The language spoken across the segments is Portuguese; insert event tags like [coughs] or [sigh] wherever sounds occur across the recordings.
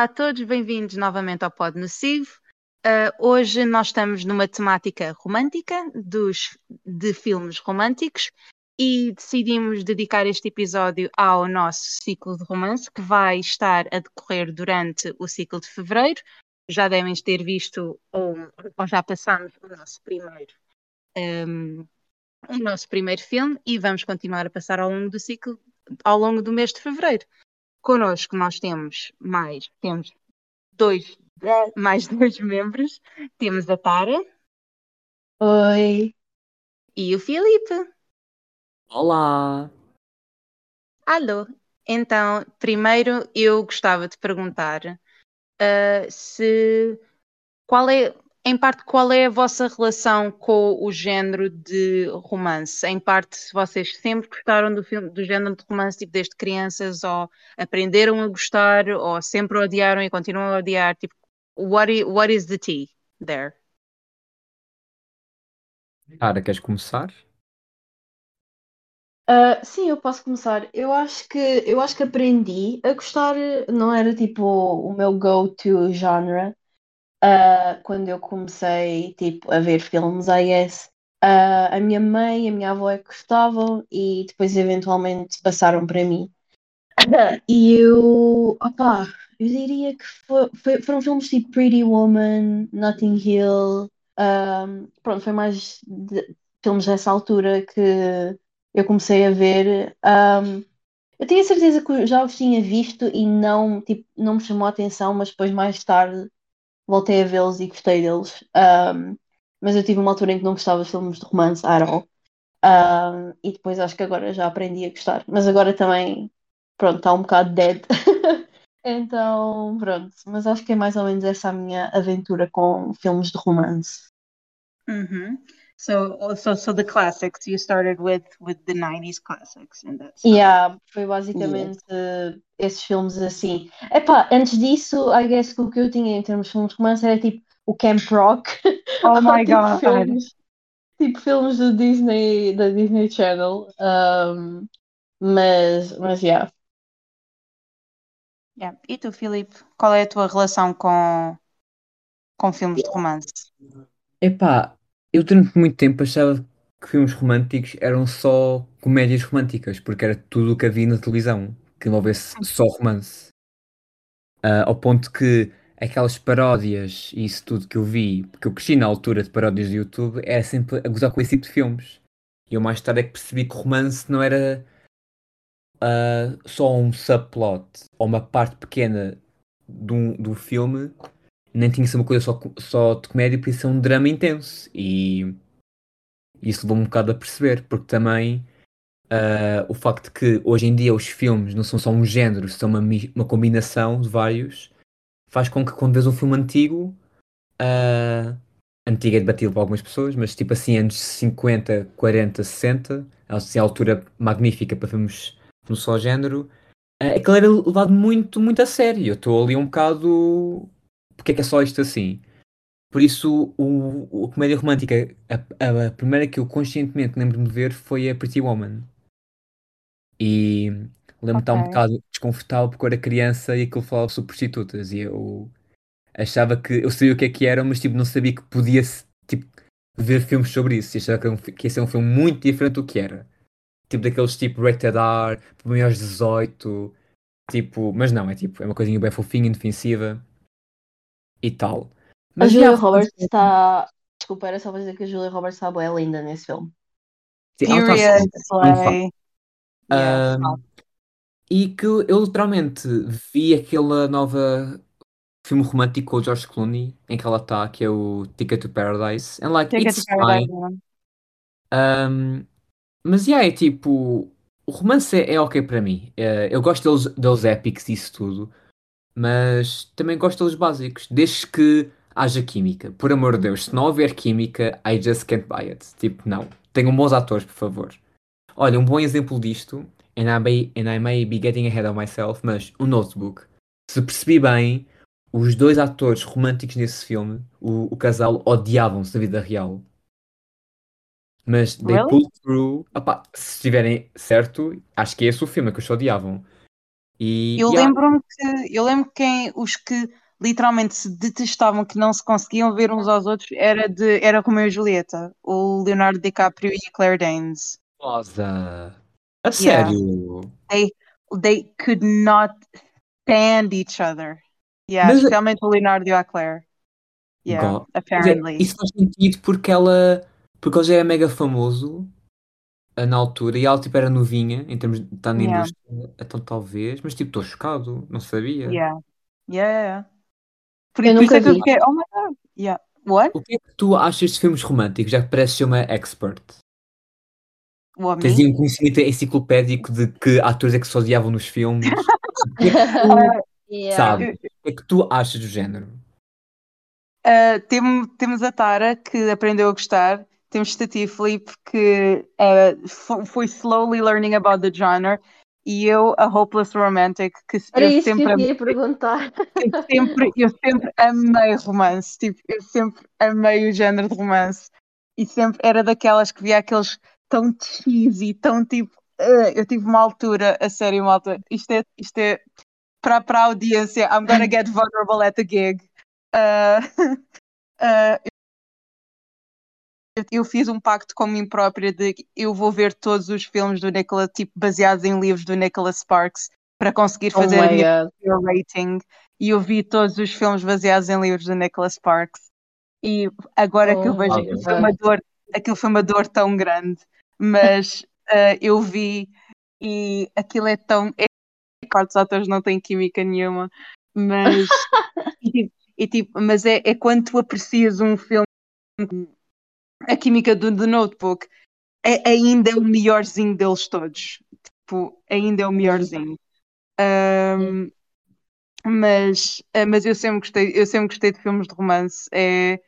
Olá a todos, bem-vindos novamente ao Pod Nocivo. Uh, hoje nós estamos numa temática romântica dos, de filmes românticos e decidimos dedicar este episódio ao nosso ciclo de romance que vai estar a decorrer durante o ciclo de fevereiro. Já devem ter visto ou, ou já passamos o nosso primeiro um, o nosso primeiro filme e vamos continuar a passar ao longo do ciclo ao longo do mês de fevereiro. Connosco nós temos mais temos dois mais [laughs] dois membros. Temos a Tara. Oi. E o Filipe. Olá. Alô. Então, primeiro eu gostava de perguntar uh, se qual é, em parte, qual é a vossa relação com o género de romance? Em parte, se vocês sempre gostaram do filme, do género de romance, tipo desde crianças, ou aprenderam a gostar, ou sempre odiaram e continuam a odiar, tipo, what is, what is the tea there? Cara, queres começar? Uh, sim, eu posso começar. Eu acho que eu acho que aprendi a gostar, não era tipo o meu go-to genre uh, quando eu comecei tipo a ver filmes, guess. Uh, a minha mãe e a minha avó é que gostavam e depois eventualmente passaram para mim. [laughs] E eu, opá, eu diria que foi, foi- foram filmes tipo Pretty Woman, Notting Hill, um, pronto, foi mais de- filmes dessa altura que eu comecei a ver. Um, eu tinha certeza que já os tinha visto e não, tipo, não me chamou a atenção, mas depois mais tarde voltei a vê-los e gostei deles. Um, mas eu tive uma altura em que não gostava de filmes de romance at all. Um, e depois acho que agora já aprendi a gostar. Mas agora também, pronto, está um bocado dead. [laughs] Então, pronto, mas acho que é mais ou menos essa a minha aventura com filmes de romance. Mm-hmm. So, so, so the classics. You started with with the 90s classics, and that's yeah, foi basicamente uh, esses filmes assim. Epá, antes disso, I guess que o que eu tinha em termos de filmes de romance era tipo o Camp Rock. [laughs] Oh my [laughs] tipo, God. Filmes, tipo filmes do Disney, da Disney Channel. Um, mas, mas, yeah. Yeah. E tu, Filipe, qual é a tua relação com, com filmes de romance? Epá, eu durante muito tempo achava que filmes românticos eram só comédias românticas, porque era tudo o que havia na televisão, que envolvesse só romance. Ah, ao ponto que aquelas paródias e isso tudo que eu vi, porque eu cresci na altura de paródias do YouTube, era sempre a gozar com esse tipo de filmes. E eu mais tarde é que percebi que romance não era ah, só um subplot ou uma parte pequena um, do filme, nem tinha que ser uma coisa só, só de comédia, por isso é um drama intenso. E isso levou-me um bocado a perceber, porque também ah, o facto de que hoje em dia os filmes não são só um género, são uma, uma combinação de vários, faz com que quando vês um filme antigo, ah, antigo é debatido por algumas pessoas, mas tipo assim, anos 50, 40, 60, assim, a altura magnífica para filmes no só género, ah, aquilo era levado muito, muito a sério. Eu estou ali um bocado. Porque é que é só isto assim? Por isso, o, a comédia romântica, a, a- primeira que eu conscientemente lembro-me de ver foi a Pretty Woman. E lembro-me de estar um bocado desconfortável porque eu era criança e aquilo falava sobre prostitutas. E eu achava que eu sabia o que é que era, mas tipo, não sabia que podia tipo, ver filmes sobre isso. E achava que, um que ia ser um filme muito diferente do que era. Tipo daqueles tipo Rated R, para maiores de 18. Tipo, mas não, é tipo, é uma coisinha bem fofinha, indefensiva e tal. A Mas Julia já, Roberts está. Desculpa, era só para dizer que a Julia Roberts está boa linda nesse filme. sim, ela tá assim. Ahm, e que eu literalmente vi aquela nova filme romântico com o George Clooney, em que ela está, que é o Ticket to Paradise. And like, Ticket it's to Paradise. fine. Um, mas yeah, é tipo, o romance é, é ok para mim. Eh, eu gosto deles, deles épicos e isso tudo, mas também gosto deles básicos, desde que haja química. Por amor de Deus, se não houver química, I just can't buy it. Tipo, não. Tenham bons atores, por favor. Olha, um bom exemplo disto, and I may, and I may be getting ahead of myself, mas o Notebook. Se percebi bem, os dois atores românticos nesse filme, o, o casal, odiavam-se na vida real. Mas they Really? pulled through. Opá, se estiverem certo, acho que é esse o filme que se odiavam. E, Eu lembro-me que eu lembro que quem os que literalmente se detestavam, que não se conseguiam ver uns aos outros, era de era Romeo e Julieta, o Leonardo DiCaprio e a Claire Danes. Rosa. A Yeah. sério? They they could not stand each other. Yeah, Mas- especialmente o Leonardo e a Claire. Yeah, God. Dizer, apparently. Isso faz sentido porque ela. Porque ele já é mega famoso ah, na altura e ela tipo era novinha em termos de estar na Yeah. indústria, então talvez, mas tipo, estou chocado, não sabia. Yeah. Yeah, yeah. Por, Eu por isso nunca é que eu vi. fiquei, oh my god. Yeah. What? O que é que tu achas de filmes românticos? Já que pareces ser uma expert. Tens aí um conhecimento enciclopédico de que atores é que se odiavam nos filmes. [laughs] O que é que tu Yeah. sabes? O que é que tu achas do género? Uh, tem- temos a Tara que aprendeu a gostar. Temos Tati e Filipe que uh, fo- foi slowly learning about the genre. E eu, a Hopeless Romantic, que Era eu isso que sempre, eu ia perguntar. eu sempre, eu sempre amei romance. Tipo, eu sempre amei o género de romance. E sempre era daquelas que via aqueles tão cheesy, tão tipo. uh, eu tive uma altura, a sério, uma altura. Isto é, isto é para, para a audiência. I'm gonna get vulnerable at the gig. Uh, uh, [laughs] eu, fiz um pacto com mim própria de que eu vou ver todos os filmes do Nicholas, tipo, baseados em livros do Nicholas Sparks, para conseguir Oh fazer a my minha god. your rating. E eu vi todos os filmes baseados em livros do Nicholas Sparks. E agora que eu Oh vejo aquilo foi uma dor, aquilo foi uma dor tão grande, mas ah, [laughs] eu vi e aquilo é tão é, quartos atores não têm química nenhuma, mas [laughs] e, tipo, e, tipo, mas é, é quando tu aprecias um filme a química do Notebook é, ainda é o melhorzinho deles todos. Tipo, ainda é o melhorzinho. Ahm, mas, ah, mas eu sempre gostei, eu sempre gostei de filmes de romance. É,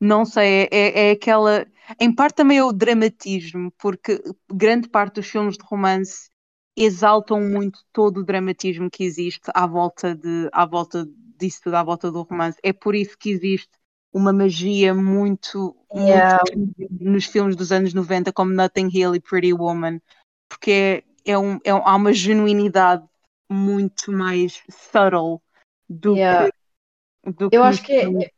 não sei, é, é aquela. Em parte também é o dramatismo, porque grande parte dos filmes de romance exaltam muito todo o dramatismo que existe à volta de, à volta disso tudo, à volta do romance. É por isso que existe uma magia muito, Yeah. muito nos filmes dos anos 90, como Nothing Hill e Pretty Woman, porque é, é um, é um- há uma genuinidade muito mais subtle do Yeah. que. Do que Eu nos acho que é,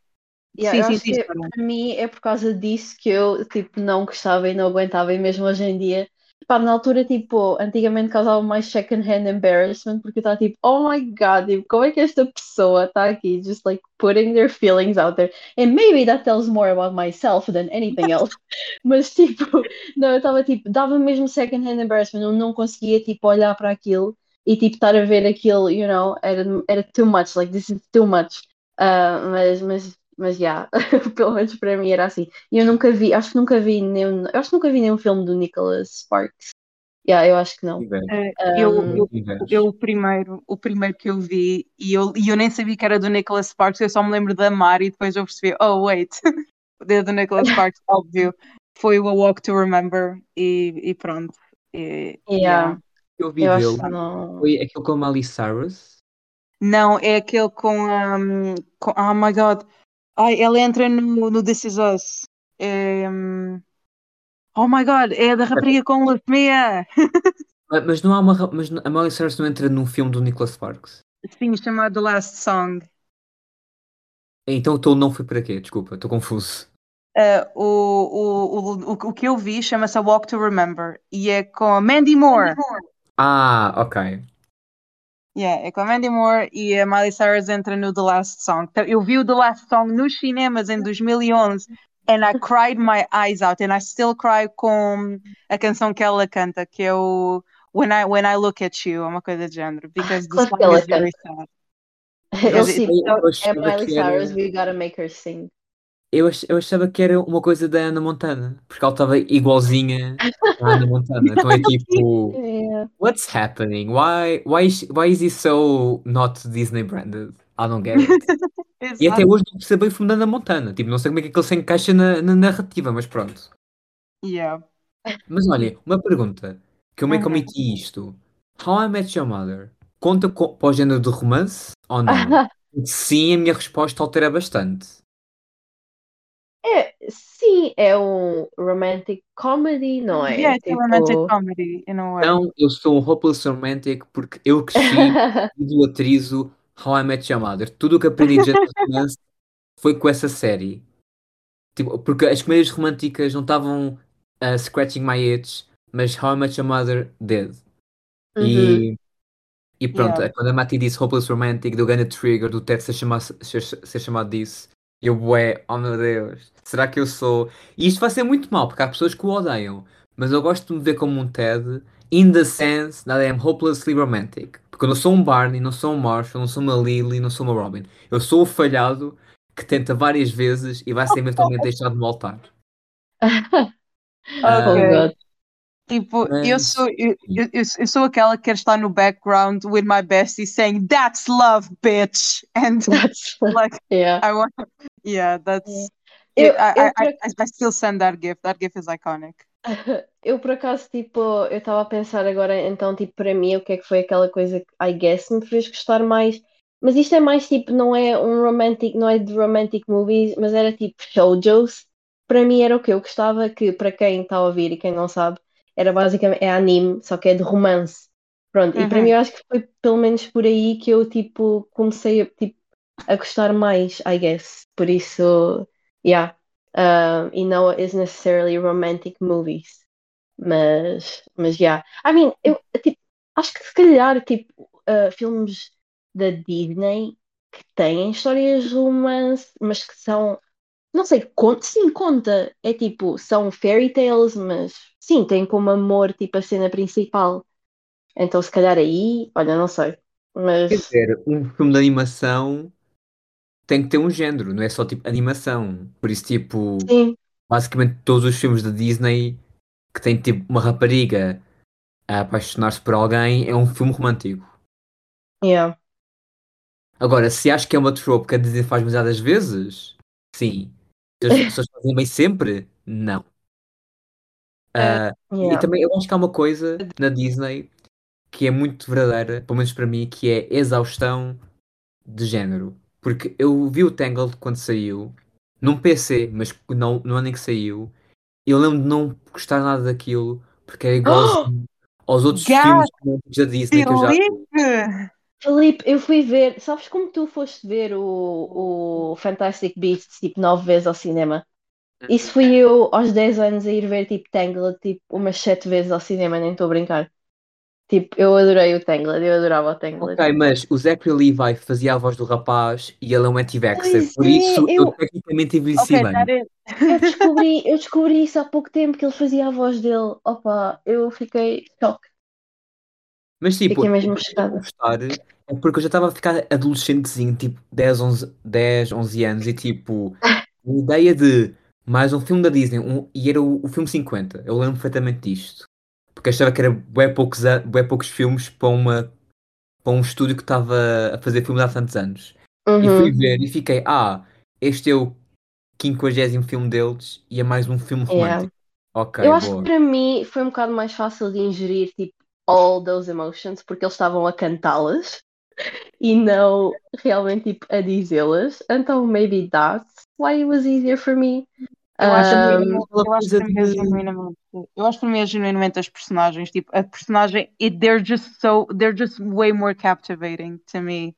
yeah, Sim, sim, sim, que Sara. para mim é por causa disso que eu tipo não gostava e não aguentava e mesmo hoje em dia pá, na altura tipo antigamente causava mais second hand embarrassment porque eu estava tipo oh my god tipo, como é que esta pessoa está aqui just like putting their feelings out there? And maybe that tells more about myself than anything else. [laughs] Mas tipo [laughs] não eu estava tipo dava mesmo second hand embarrassment. Eu não conseguia tipo olhar para aquilo e tipo estar a ver aquilo you know era, era too much like this is too much. Ah, mas, mas, mas, já, [laughs] pelo menos para mim era assim. E eu nunca vi, acho que nunca vi nenhum, eu acho que nunca vi nenhum filme do Nicholas Sparks. Yeah, eu acho que não. Eh, eu, Um, eu, eu o primeiro, o primeiro que eu vi e eu, e eu nem sabia que era do Nicholas Sparks, eu só me lembro da Mar e depois eu percebi, oh wait, [laughs] é do Nicholas Sparks, [laughs] óbvio. Foi o A Walk to Remember e, e pronto. E- yeah, Eu vi eu acho dele. não. Foi aquele com a Miley Cyrus. Não, é aquele com, um, com oh my god, ai, ela entra no, no This Is Us. É, oh my god, é da rapariga com leucemia. Mas não há uma. Mas a Miley Cyrus não entra num filme do Nicholas Sparks. Sim, chamado The Last Song. Então o não foi para quê? Desculpa, estou confuso. Uh, o, o, o, o, que eu vi chama-se A Walk to Remember e é com a Mandy Moore. Ah, ok. Yeah, é com a Mandy Moore e a Miley Cyrus entra no The Last Song. Então, Eu vi o The Last Song nos cinemas em 2011 and I cried my eyes out and I still cry com a canção que ela canta, que é o When I, When I Look at You, é uma coisa de género, because the Claro que song ela is very sad. Eu eu é Miley Cyrus, we gotta make her sing. Eu, ach- eu achava que era uma coisa da Ana Montana, porque ela estava igualzinha à Ana Montana. [laughs] Então é tipo, Yeah. what's happening? Why, why, is, why is he so not Disney branded? I don't get it. [laughs] E até hoje não percebo bem o Ana Montana. Tipo, não sei como é que aquilo se encaixa na, na narrativa, mas pronto. Yeah. Mas olha, uma pergunta, que eu meio que Uhum. omiti isto. How I Met Your Mother conta co- para o género de romance ou não? [laughs] Sim, a minha resposta altera bastante. É, sim, é um romantic comedy, não é? Yeah, it's a romantic Tipo. comedy in a way. Então, eu sou um hopeless romantic porque eu cresci [laughs] idolatrizo How I Met Your Mother. Tudo o que aprendi de romance foi com essa série. Tipo, porque as comédias românticas não estavam uh, scratching my itch, mas How I Met Your Mother did. Uhum. E, e pronto, Yeah. quando a Mati disse Hopeless Romantic, deu grande trigger do Ted ser chamado, ser, ser chamado disso. Eu, bué, oh meu Deus, será que eu sou? E isto vai ser muito mal, porque há pessoas que o odeiam, mas eu gosto de me ver como um Ted, in the sense that I am hopelessly romantic. Porque eu não sou um Barney, não sou um Marshall, não sou uma Lily, não sou uma Robin. Eu sou o falhado que tenta várias vezes e vai ser eventualmente deixado no altar. [laughs] Oh Ok. Tipo, eu sou, eu, eu, eu- sou aquela que quer estar no background with my bestie saying, That's love, bitch! [laughs] And That's [laughs] like, yeah. I want, yeah, that's, Eu, I, eu, I, I, I still send that gift. That gift is iconic. [laughs] Eu por acaso, tipo, eu estava a pensar agora, então, tipo, para mim, o que é que foi aquela coisa que, I guess, me fez gostar mais. Mas isto é mais, tipo, não é um romantic, não é de romantic movies, mas era tipo shoujos. Para mim era o que eu gostava, que para quem está a ouvir e quem não sabe, era basicamente, é anime, só que é de romance. Pronto, e para Uhum. mim eu acho que foi pelo menos por aí que eu, tipo, comecei a, tipo, a gostar mais, I guess. Por isso, yeah. Um, e não is necessarily romantic movies. Mas, mas yeah. I mean, eu tipo, acho que se calhar tipo, uh, filmes da Disney que têm histórias de romance, mas que são, não sei, conta, sim, conta. É tipo, são fairy tales, mas sim, tem como amor tipo a cena principal. Então se calhar aí, olha, não sei. Mas Quer dizer, um filme de animação tem que ter um género, não é só tipo animação. Por isso, tipo, sim, basicamente todos os filmes da Disney que tem tipo uma rapariga a apaixonar-se por alguém é um filme romântico. yeah. Agora, se acho que é uma trope que a Disney faz demasiadas vezes, sim. As pessoas fazem bem sempre, não. E Yeah. também eu acho que há uma coisa na Disney que é muito verdadeira, pelo menos para mim, que é exaustão de género. Porque eu vi o Tangled quando saiu, num PC, mas não, no ano em que saiu, eu lembro de não gostar nada daquilo, porque era [gasps] igualzinho aos outros Gás! filmes da Disney que eu já vi. Felipe! Eu fui ver, sabes como tu foste ver o, o Fantastic Beasts tipo nove vezes ao cinema? Isso fui eu aos 10 anos a ir ver tipo Tangled tipo umas sete vezes ao cinema, nem estou a brincar. Tipo, eu adorei o Tangled, eu adorava o Tangled. Ok, mas o Zachary Levi fazia a voz do rapaz e ele é um anti-vaxxer, por é, isso eu eu- tecnicamente envelheci Ok, bem. is. Eu descobri, [laughs] eu descobri isso há pouco tempo que ele fazia a voz dele. Opa, eu fiquei choque. Mas tipo, Fiquei mesmo chocada. gostar é porque eu já estava a ficar adolescentezinho, tipo 10, 11, 10, 11 anos, e tipo, a ideia de mais um filme da Disney, um- e era o, o filme 50, eu lembro perfeitamente disto. Porque achava que era bué poucos, bué poucos filmes para, uma, para um estúdio que estava a fazer filmes há tantos anos. E fui Uhum, ver e fiquei, ah, este é o 50 filme deles e é mais um filme yeah. romântico. Ok, Eu acho boa. que para mim foi um bocado mais fácil de ingerir tipo all those emotions porque eles estavam a cantá-las e não realmente tipo a dizê-las. Então maybe that's why it was easier for me. Eu acho, Um, eu acho para é. Eu acho para mim é genuinamente as personagens. Tipo, a personagem, it, they're just so. They're just way more captivating to me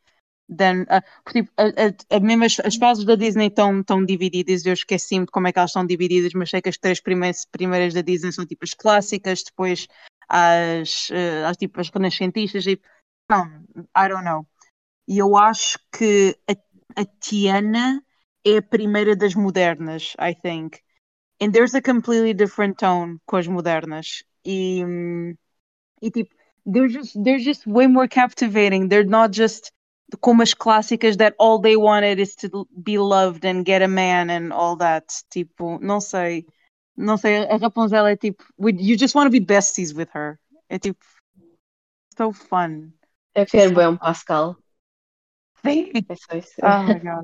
than. Uh, porque, tipo, a, a, a mesmo as, as fases da Disney estão tão divididas. Eu esqueci-me de como é que elas estão divididas, mas sei que as três primeiras, primeiras da Disney são tipo as clássicas, depois as, eh, as, tipo, as renascentistas. E, não, I don't know. E eu acho que a, a Tiana é a primeira das modernas, I think. And there's a completely different tone com as modernas. E, e tipo, they're just, they're just way more captivating. They're not just como as clássicas that all they wanted is to be loved and get a man and all that. Tipo, não sei. Não sei, a Rapunzel é tipo, you just want to be besties with her. É tipo, so fun. eu quero bem um Pascal. Sim. É só isso. Oh my god.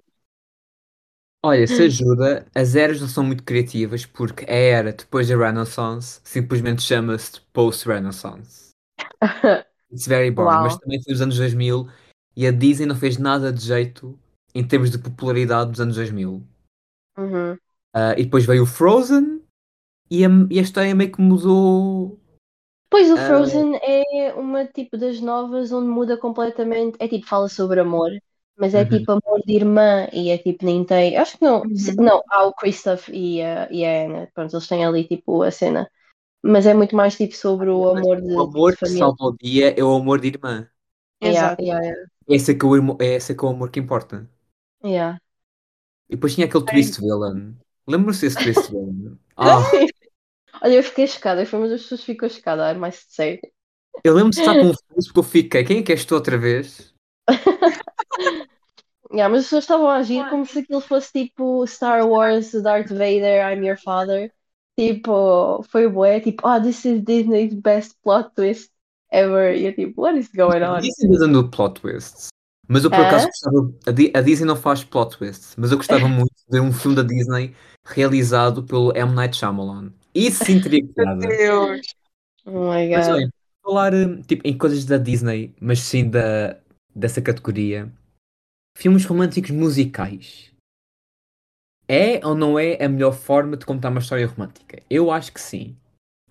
Olha, se ajuda, as eras não são muito criativas porque a era depois da Renaissance simplesmente chama-se Post-Renaissance. It's very boring, mas também foi nos anos 2000 e a Disney não fez nada de jeito em termos de popularidade dos anos 2000. Uhum. Ah, e depois veio o Frozen e a, e a história meio que mudou. Pois o Ah. Frozen é uma tipo das novas onde muda completamente. É tipo, fala sobre amor, mas é Uhum. tipo amor de irmã e é tipo, nem tem. Acho que não. Uhum. Não, há o Christoph e a, e a Anna. Pronto, eles têm ali tipo a cena. Mas é muito mais tipo sobre o amor de, O amor de que família. salva o dia é o amor de irmã. Yeah, Exato. yeah, yeah, Esse é que é o, irmo- esse é que é o amor que importa. yeah. E depois tinha aquele twist villain. Lembra-se desse twist villain? Ah, [laughs] Olha, eu fiquei chocada. Eu fui uma das pessoas que ficou chocada. I'm mais sério. eu lembro de estar confuso porque eu fiquei. Quem é que és tu outra vez? [laughs] Yeah, mas as pessoas estavam a agir como se aquilo fosse tipo Star Wars, Darth Vader, I'm your father. Tipo, foi bué, tipo, ah, this is Disney's best plot twist ever. E eu tipo, what is going on? Disney doesn't do plot twists. Mas eu por Hã? acaso gostava. A, Di- a Disney não faz plot twists. Mas eu gostava [laughs] muito de ver um filme da Disney realizado pelo M. Night Shyamalan. Isso sim teria Meu piada. Deus. Oh my Mas god. olhem, falar hum, tipo, em coisas da Disney, mas sim da, dessa categoria. Filmes românticos musicais. É ou não é a melhor forma de contar uma história romântica? Eu acho que sim.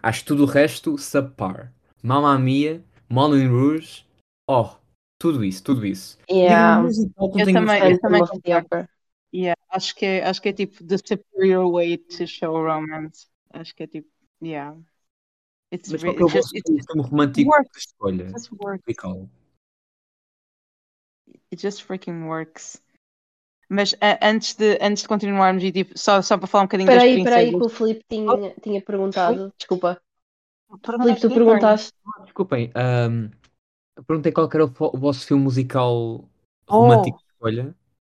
Acho que tudo o resto subpar. Mamma Mia, Moulin Rouge, oh, tudo isso, tudo isso. Yeah. Um musical Eu também- eu também. Yeah, acho que é, acho que é tipo the superior way to show romance. Acho que é tipo, yeah. It's, Mas qual que é o it's vosso filme romântico works. de escolha? just works. It just freaking works. Mas a- antes de, antes de continuarmos, e tipo, só, só para falar um bocadinho Espera das aí, espera aí, que princesas. o Filipe tinha, tinha perguntado. Desculpa. Filipe, tu perguntaste. Ah, Desculpem, eu perguntei qual era o, vosso filme musical Oh. romântico de escolha.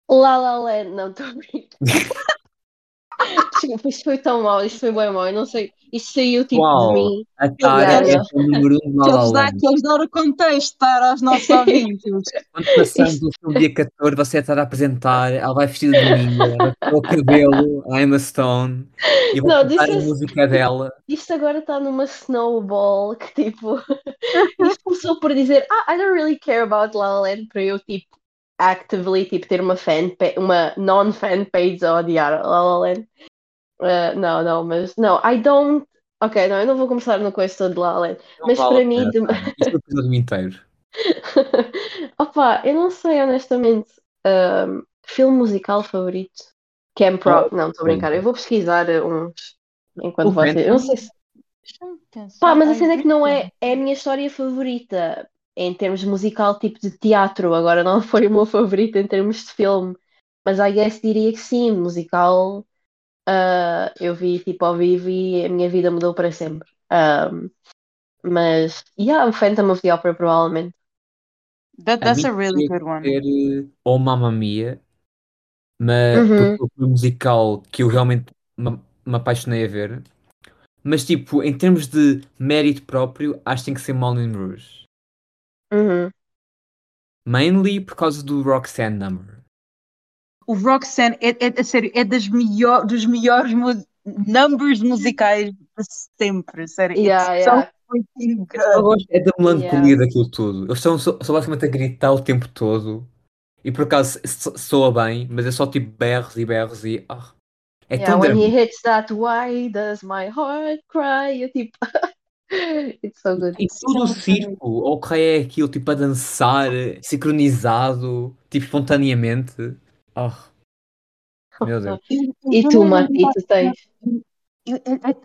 La La Land, não, estou a brincar. [laughs] Desculpa, Isto foi tão mal, isto foi bem mal. Eu não sei, isto saiu tipo Qual? de mim. A Tara é o número um de La La Queres dar, o contexto para aos nossos [laughs] ouvintes? Quando passamos o filme dia 14, você está a apresentar, ela vai vestida de menina, [laughs] o cabelo, a Emma Stone, e vai Não, cantar a música dela. Isto agora está numa snowball que tipo. [laughs] Isto começou por dizer, ah, I don't really care about La La Land para eu tipo actively tipo, ter uma fan uma non-fan page a odiar La La Land. Uh, não, não, mas não, I don't. Ok, não, eu não vou começar no coisa todo de La La. Não Mas vale para mim, de-. Isto é o episódio inteiro. [laughs] Opa, eu não sei honestamente. um, filme musical favorito? Camp Rock. Não, estou a brincar. Eu vou pesquisar uh, uns enquanto O vocês. Eu não sei se. Pensar. Pá, mas a cena é que não é, é a minha história favorita em termos musical, tipo de teatro. Agora não [laughs] foi o meu favorito em termos de filme, mas I guess diria que sim, musical. Ah, eu vi tipo ao vivo e a minha vida mudou para sempre. Um, mas, yeah, o Phantom of the Opera, provavelmente. That, A that's mim a really good one. eh, ou Mamma Mia, mas Uhum. porque foi um musical que eu realmente me, me apaixonei a ver. Mas tipo, em termos de mérito próprio, acho que tem que ser Moulin Rouge. Uhum. Mainly por causa do Roxanne number. O Roxanne é, é, a sério, é das melhor, dos melhores mu numbers musicais de sempre. Sério, Yeah, it's yeah. é da melancolia Yeah. daquilo tudo. Eles estão só, só basicamente a gritar o tempo todo. E por acaso so- soa bem, mas é só tipo berros e berros e. ah, é Yeah, tão when he hits that, why does my heart cry? Eu tipo, [laughs] it's so good. E tudo o circo, ou que é aquilo, tipo a dançar, sincronizado, tipo espontaneamente. Ah, meu Deus. [laughs] E tu, Mati, tu tens?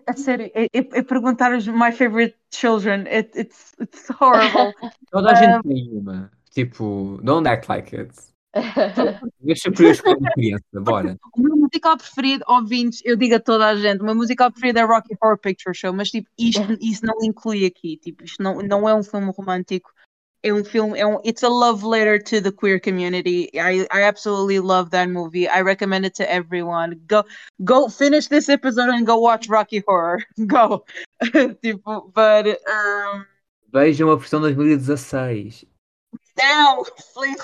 A sério, é, perguntar os my favorite children. It, it's, it's horrible. [laughs] Toda a gente tem uma. Tipo, don't act like it. [laughs] Deixa por eu escolher uma criança, bora. O meu musical preferido, ouvintes, eu digo a toda a gente, o meu musical preferido é Rocky Horror Picture Show, mas tipo, isto, isso não inclui aqui, tipo, isto não, não é um filme romântico, é um filme, é um, it's a love letter to the queer community. I, I absolutely love that movie. I recommend it to everyone. Go, go finish this episode and go watch Rocky Horror. [laughs] Go. [laughs] tipo, but, um, Vejam a versão de 2016. now, please,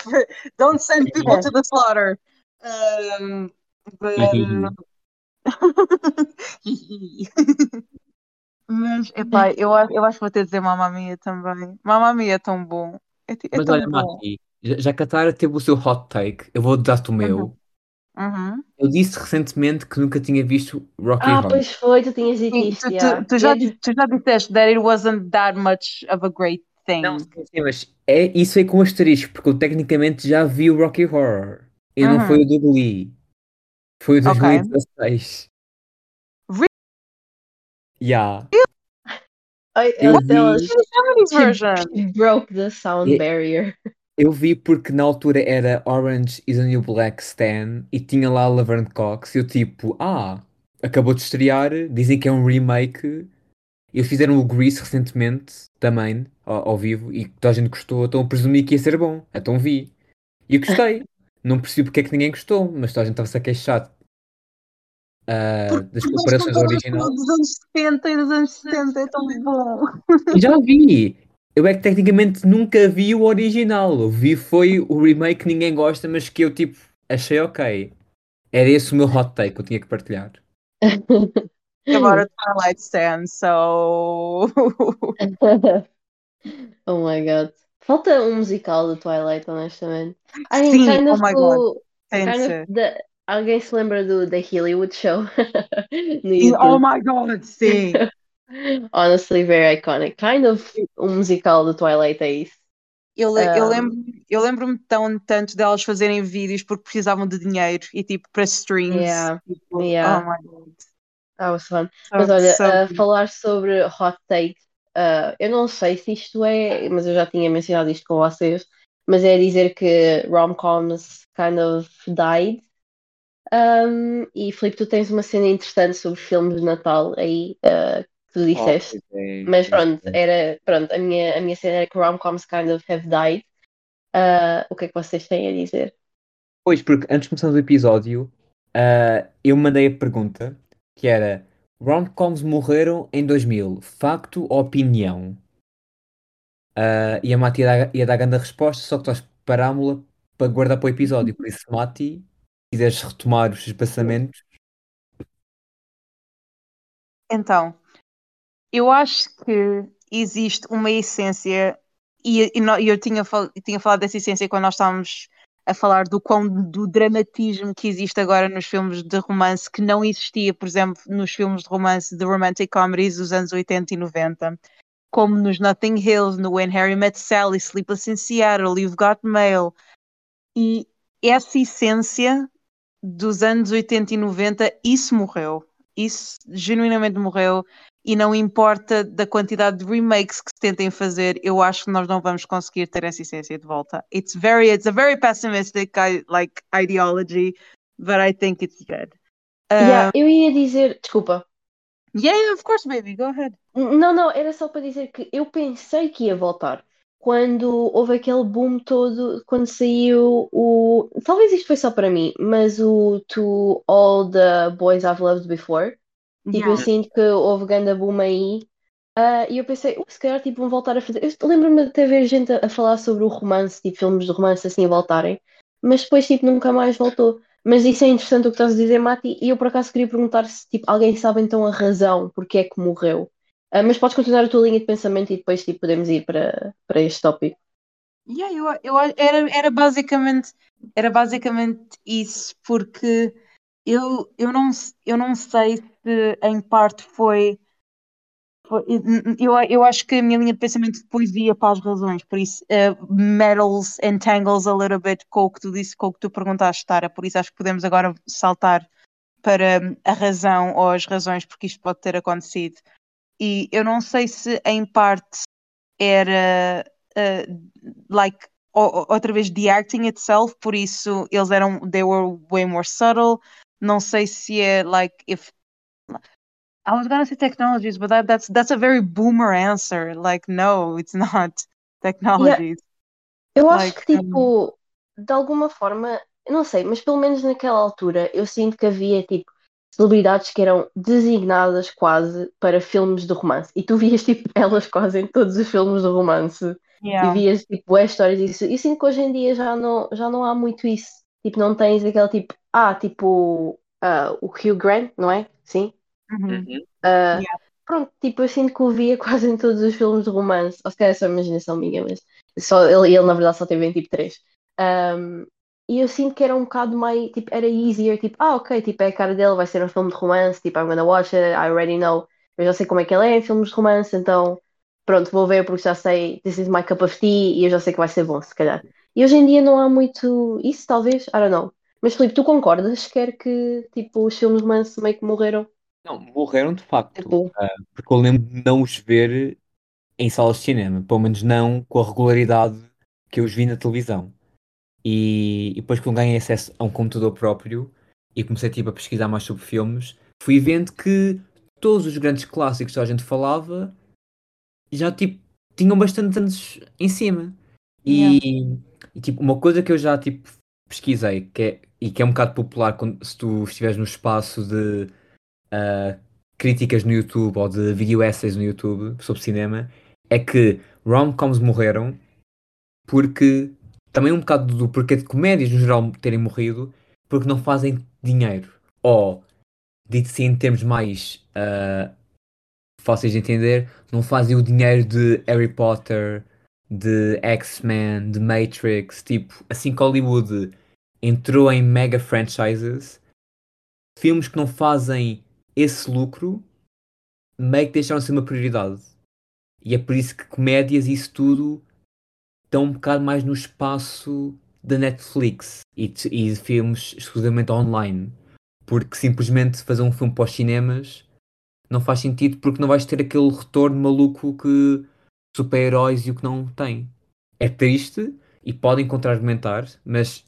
don't send people to the slaughter. Um, but, [laughs] Mas, epá, eu, acho- eu acho que vou ter de dizer Mamma Mia também. Mamma Mia é tão bom. É, é Mas tão olha, bom. Mati, já que a Tara teve o seu hot take, eu vou dar-te o meu. Uhum. Eu disse recentemente que nunca tinha visto Rocky Ah, Horror. pois foi, tu tinhas dito Sim, isto, tu, tu- yeah. tu já, tu já disseste that it wasn't that much of a great thing. Não, sim, sim, mas é, isso é com asterisco, porque eu tecnicamente já vi o Rocky Horror. E não Uhum. foi o do Glee. Foi o Ok. 2016. Yeah. Ai, Eu vi, she, version. broke the sound E- barrier. eu vi porque na altura era Orange is the New Black Stan e tinha lá Laverne Cox e eu tipo, ah, acabou de estrear, dizem que é um remake. Eles fizeram o Grease recentemente também, ao, ao vivo, e toda a gente gostou, então eu presumi que ia ser bom. Então vi. E eu gostei. [laughs] Não percebi porque é que ninguém gostou, mas toda a gente estava-se a queixar ah, das comparações com dos anos 70 e dos anos 70, é tão bom. E já vi! Eu é que tecnicamente nunca vi o original. Eu vi foi o remake que ninguém gosta, mas que eu tipo achei ok. Era esse o meu hot take que eu tinha que partilhar. Agora Twilight Stand, so. [laughs] oh my god. Falta um musical do Twilight, honestamente. I mean, Sim, kind oh of my o- god. Tem kind of the- Alguém se lembra do The Hollywood Show [laughs] Oh my god, sim. [laughs] Honestly, very iconic. Kind of um musical do Twilight é isso. Eu, le- eu Um, lembro, eu lembro-me tão tanto delas fazerem vídeos porque precisavam de dinheiro e tipo para streams. Yeah, Tipo, yeah. Oh my god. that was fun. So, Mas olha, so a good. falar sobre hot take, uh, eu não sei se isto é, mas eu já tinha mencionado isto com vocês, mas é dizer que rom-coms kind of died. Um, e Filipe, tu tens uma cena interessante sobre filmes de Natal aí uh, que tu disseste. Mas pronto, era, pronto, a minha, a minha cena era que rom-coms kind of have died. Uh, o que é que vocês têm a dizer? Pois, porque antes de começarmos o episódio, ah, eu mandei a pergunta que era Rom-coms morreram em 2000, facto ou opinião? Ah, e a Mati ia dar, ia dar grande resposta, só que nós parámos-la para guardar para o episódio. Por isso, Mati, quiseres retomar os seus pensamentos, Então, eu acho que existe uma essência, e, e eu tinha, fal- tinha falado dessa essência quando nós estávamos a falar do quão do dramatismo que existe agora nos filmes de romance, que não existia, por exemplo, nos filmes de romance de romantic comedies dos anos 80 e 90, como nos Notting Hill, no When Harry Met Sally, Sleepless in Seattle, You've Got Mail. E essa essência dos anos 80 e 90, isso morreu. Isso genuinamente morreu. E não importa da quantidade de remakes que se tentem fazer, eu acho que nós não vamos conseguir ter essa essência de volta. It's very, it's a very pessimistic like ideology, but I think it's good. Yeah, eu ia dizer, desculpa, yeah, of course, baby, go ahead. Não, não, era só para dizer que eu pensei que ia voltar quando houve aquele boom todo, quando saiu o. Talvez isto foi só para mim, mas o To All the Boys I've Loved Before. Tipo, eu Yeah. sinto que houve grande boom aí. ah, e eu pensei, "Uh, se calhar tipo, vão voltar a fazer. Eu lembro-me de até ver gente a, a falar sobre o romance, tipo, filmes de romance assim a voltarem, mas depois tipo, nunca mais voltou. Mas isso é interessante o que estás a dizer, Mati, e eu por acaso queria perguntar se tipo, alguém sabe então a razão porque é que morreu. Ah, mas podes continuar a tua linha de pensamento e depois tipo, podemos ir para, para este tópico. Yeah, eu, eu, era, era basicamente era basicamente isso, porque eu, eu, não, eu não sei se em parte foi, foi- eu, eu acho que a minha linha de pensamento depois ia para as razões, por isso uh, metals entangles a little bit com o que tu disse, com o que tu perguntaste, Tara, por isso acho que podemos agora saltar para a razão ou as razões porque isto pode ter acontecido. E eu não sei se em parte era uh, like outra vez the acting itself, por isso eles eram they were way more subtle. Não sei se é like if I was gonna say technologies, but that, that's that's a very boomer answer. Like no, it's not [laughs] technologies. Eu acho Like, que, tipo, de alguma forma, eu não sei, mas pelo menos naquela altura eu sinto que havia, tipo, celebridades que eram designadas quase para filmes de romance. E tu vias, tipo, [laughs] elas quase em todos os filmes de romance. E Yeah. vias, tipo, as histórias disso. E sinto que hoje em dia já não, já não há muito isso. Tipo, não tens aquele tipo, ah, tipo, ah, o Hugh Grant, não é? Sim. Uhum. Ah, Yeah. Pronto, tipo, eu sinto que o via quase em todos os filmes de romance. Ou se calhar é só imaginação minha, mas só, ele, ele na verdade só tem 23. Um, e eu sinto que era um bocado mais, tipo, era easier, tipo, ah, ok, tipo, é a cara dele, vai ser um filme de romance, tipo, I'm gonna watch it, I already know, eu já sei como é que ele é em filmes de romance, então, pronto, vou ver porque já sei, this is my cup of tea, e eu já sei que vai ser bom, se calhar. E hoje em dia não há muito isso, talvez, I don't know. Mas, Filipe, tu concordas? Quer que, tipo, os filmes de romance meio que morreram? Não, morreram de facto. Tipo, ah, porque eu lembro de não os ver em salas de cinema, pelo menos não com a regularidade que eu os vi na televisão. E, e depois quando ganhei acesso a um computador próprio e comecei tipo, a pesquisar mais sobre filmes, fui vendo que todos os grandes clássicos que a gente falava já tipo tinham bastantes anos em cima. E, e, tipo, uma coisa que eu já tipo pesquisei que é, e que é um bocado popular quando, se tu estiveres no espaço de ah, críticas no YouTube ou de video essays no YouTube sobre cinema é que rom-coms morreram porque também um bocado do porquê de comédias no geral terem morrido porque não fazem dinheiro ou dito assim em termos mais ah, fáceis de entender não fazem o dinheiro de Harry Potter de X-Men, de Matrix tipo, assim que Hollywood entrou em mega franchises filmes que não fazem esse lucro meio que deixaram de ser uma prioridade. E é por isso que comédias e isso tudo estão um bocado mais no espaço da Netflix e, e filmes exclusivamente online. Porque simplesmente fazer um filme para os cinemas não faz sentido porque não vais ter aquele retorno maluco que super-heróis e o que não tem. É triste e podem contra-argumentar, mas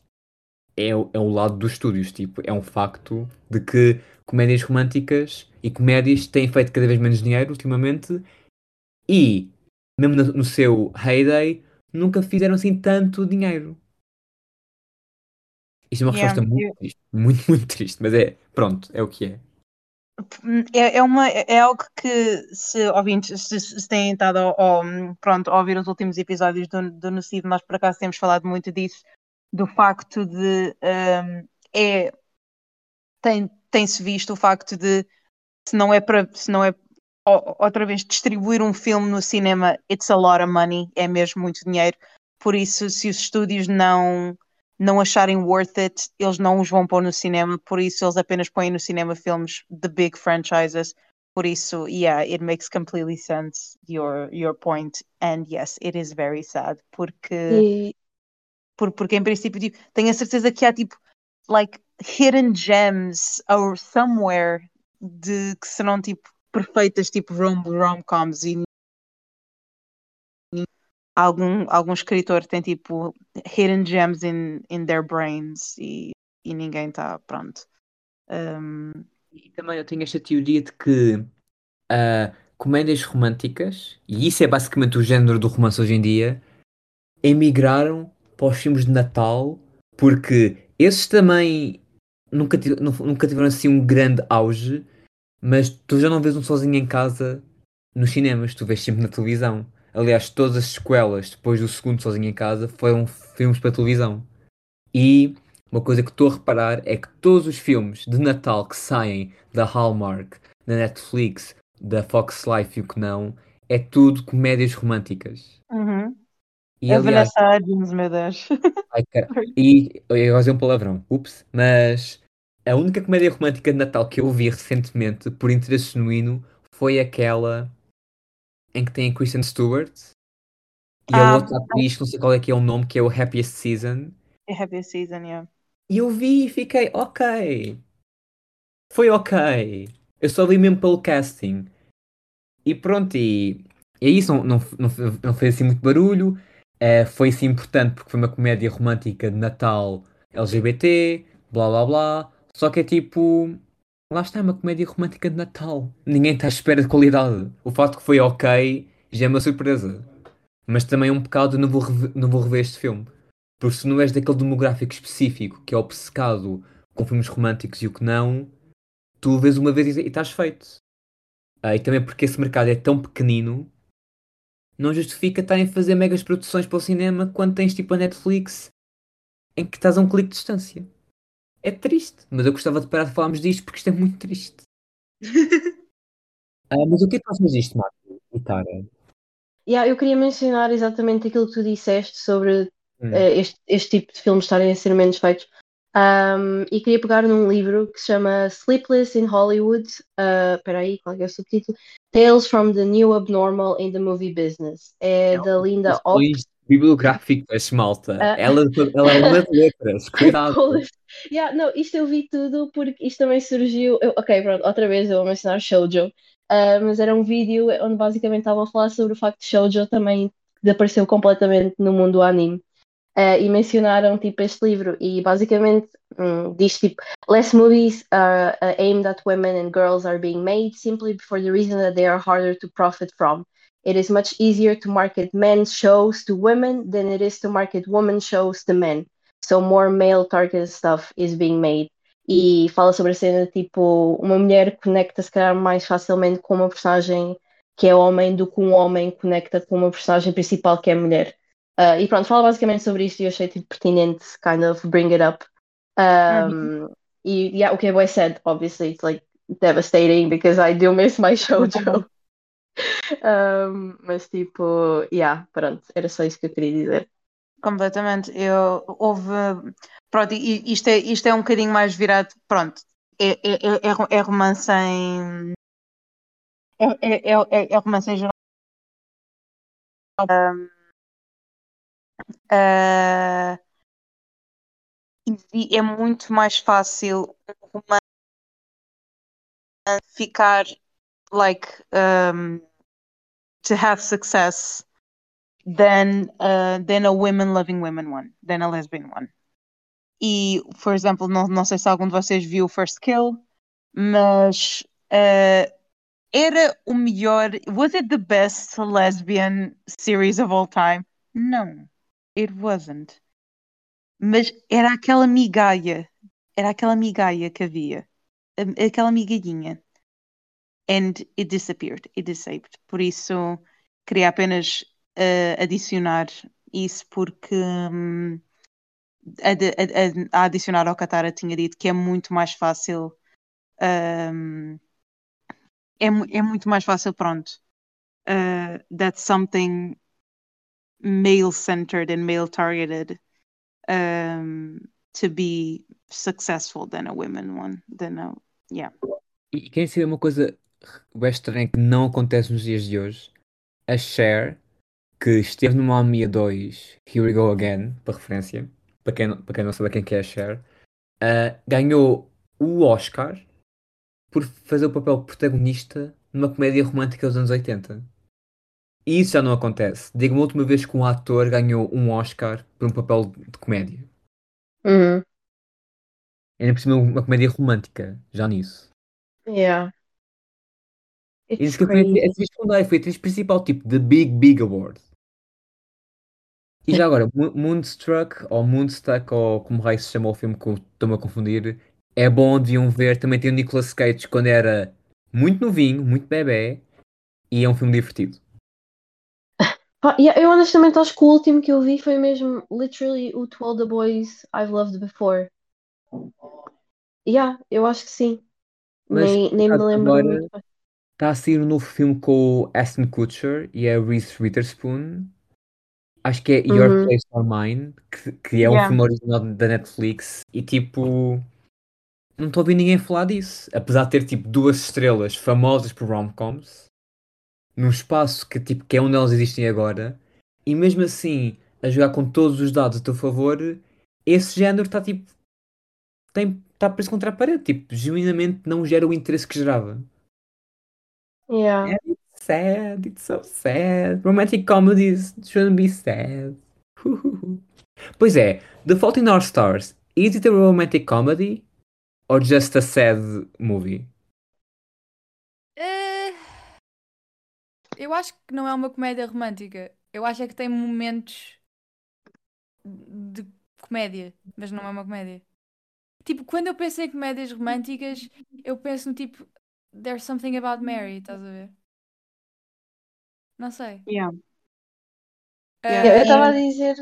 é, é o lado dos estúdios, tipo, é um facto de que comédias românticas e comédias têm feito cada vez menos dinheiro ultimamente e, mesmo no, no seu heyday, nunca fizeram assim tanto dinheiro. Isto é uma Yeah, resposta muito eu- triste, muito, muito triste, mas é, pronto, é o que é. É, é, uma, é algo que, se ouvintes, se, se têm estado ao, ao- pronto, a ouvir os últimos episódios do, do Nocivo, nós por acaso temos falado muito disso, do facto de hum, é tem, tem-se visto o facto de se não é para se não é outra vez distribuir um filme no cinema, it's a lot of money, é mesmo muito dinheiro. Por isso, se os estúdios não não acharem worth it, eles não os vão pôr no cinema, por isso eles apenas põem no cinema filmes de big franchises. Por isso, yeah, it makes completely sense your your point. And yes, it is very sad porque e, por- porque em princípio tipo, tenho a certeza que há tipo like hidden gems or somewhere de que serão tipo perfeitas tipo rom rom-coms e algum algum escritor tem tipo hidden gems in in their brains e, e ninguém está pronto. Um, E também eu tenho esta teoria de que ah, comédias românticas, e isso é basicamente o género do romance hoje em dia, emigraram para os filmes de Natal, porque esses também nunca, nunca tiveram assim um grande auge, mas tu já não vês um sozinho em casa nos cinemas, tu vês sempre na televisão. Aliás, todas as sequelas depois do segundo sozinho em casa foram filmes para televisão. E uma coisa que estou a reparar é que todos os filmes de Natal que saem da Hallmark, da Netflix, da Fox Life e o que não, é tudo comédias românticas. uhum. E aliás, Vanessa Hudgens, meu Deus ai, cara, [laughs] e eu dizer um palavrão, ups, mas a única comédia romântica de Natal que eu vi recentemente, por interesse genuíno, foi aquela em que tem a Kristen Stewart e a Ah, outra atriz, não sei qual é que é o nome, que é o Happiest Season. Happy Season, yeah. E eu vi e fiquei, ok. Foi ok. Eu só vi mesmo pelo casting. E pronto, e, e é isso, não, não, não, não fez assim muito barulho. Eh, foi assim importante porque foi uma comédia romântica de Natal LGBT, blá blá blá. Só que é tipo. Lá está, é uma comédia romântica de Natal. Ninguém está à espera de qualidade. O facto que foi ok já é uma surpresa. Mas também é um bocado não vou, rever, não vou rever este filme. Porque se não és daquele demográfico específico que é obcecado com filmes românticos e o que não, tu vês uma vez e e estás feito. Ah, e também porque esse mercado é tão pequenino, não justifica estarem a fazer megas produções para o cinema quando tens tipo a Netflix em que estás a um clique de distância. É triste, mas eu gostava de parar de falarmos disto porque isto é muito triste. [laughs] Ah, mas o que é que tu achas disto, Marco? E Tara? yeah, eu queria mencionar exatamente aquilo que tu disseste sobre Hum. eh, este, este tipo de filmes estarem a ser menos feitos. Um, e queria pegar num livro que se chama Sleepless in Hollywood. Uh, espera aí, qual é, que é o subtítulo? Tales from the New Abnormal in the Movie Business. É da Linda Ops. Questões bibliográficas, malta. Ah. Ela, ela é uma de letras, [laughs] cuidado. Yeah, não, isto eu vi tudo porque isto também surgiu. eu- ok, pronto, outra vez eu vou mencionar Shoujo. Ah, mas era um vídeo onde basicamente estavam a falar sobre o facto de Shoujo também desapareceu completamente no mundo do anime. Ah, e mencionaram tipo este livro e basicamente hum, diz tipo less movies are uh, aimed at women and girls are being made simply for the reason that they are harder to profit from. It is much easier to market men's shows to women than it is to market women's shows to men. So more male targeted stuff is being made. E fala sobre a cena tipo, uma mulher conecta se calhar mais facilmente com uma personagem que é homem do que um homem conecta com uma personagem principal que é mulher. Uh, e pronto, fala basicamente sobre isto e eu achei tipo, pertinente kind of bring it up. Um, E yeah, o que é bem obviously, it's like devastating because I do miss my [laughs] shoujo. Um, mas tipo, yeah, pronto, era só isso que eu queria dizer. Completamente. Eu, houve. Pronto, e isto é, isto é um bocadinho mais virado. Pronto. É, é, é, é- é romance em. É, é, é, é- é romance em geral. Um, ah, e é muito mais fácil um romance ficar like um, to have success than uh, than a women loving women one, than a lesbian one. E, por exemplo, não, não sei se algum de vocês viu First Kill, mas uh, era o melhor. Was it the best lesbian series of all time? Não, it wasn't. Mas era aquela migalha, era aquela migalha que havia, aquela migalhinha. And it disappeared, it disappeared. Por isso, queria apenas uh, adicionar isso porque hum, a, a- a- adicionar ao Katara tinha dito que é muito mais fácil hum, é, é muito mais fácil, pronto uh, that's something male-centered and male-targeted um, to be successful than a women one than a, yeah E quem sabe uma coisa bem estranha que não acontece nos dias de hoje? A Cher, que esteve no Mamma Mia 2, Here We Go Again, para referência, para quem, não- para quem não sabe quem que é a Cher, ah, ganhou o Oscar por fazer o papel protagonista numa comédia romântica dos anos 80. E isso já não acontece. Diga-me a última vez que um ator ganhou um Oscar por um papel de comédia. Uhum. Ainda por cima uma comédia romântica, já nisso. Yeah. It's disse que foi a crazy. atriz secundária, foi a atriz principal, tipo, The Big Big Award. E já agora, Mo- Moonstruck, ou Moonstruck, ou como raio se chama o filme que estou-me a confundir, é bom, deviam ver. Também tem o Nicolas Cage quando era muito novinho, muito bebê, e é um filme divertido. [laughs] Pá, eu honestamente acho que o último que eu vi foi mesmo literally o To All the Boys I've Loved Before. Yeah, eu acho que sim. Mas, Nem, nem me lembro agora muito. Está a sair um novo filme com o Aston Kutcher e a Reese Witherspoon. Acho que é Your Uhum. Place or Mine, que, que é um Yeah. filme original da Netflix. E tipo, não estou a ouvir ninguém falar disso. Apesar de ter tipo duas estrelas famosas por rom-coms, num espaço que, tipo, que é onde elas existem agora, e mesmo assim a jogar com todos os dados a teu favor, esse género está tipo. Tem, está preso contra a parede, tipo, genuinamente não gera o interesse que gerava. Yeah. Sad, it's so sad. Romantic comedies shouldn't be sad. [laughs] Pois é, The Fault in Our Stars, is it a romantic comedy or just a sad movie? Eh, Eu acho que não é uma comédia romântica. Eu acho é que tem momentos de comédia, mas não é uma comédia. Tipo, quando eu penso em comédias românticas, eu penso no tipo There's something about Mary, estás a ver? Não sei. yeah Eh, Yeah, eu estava a dizer,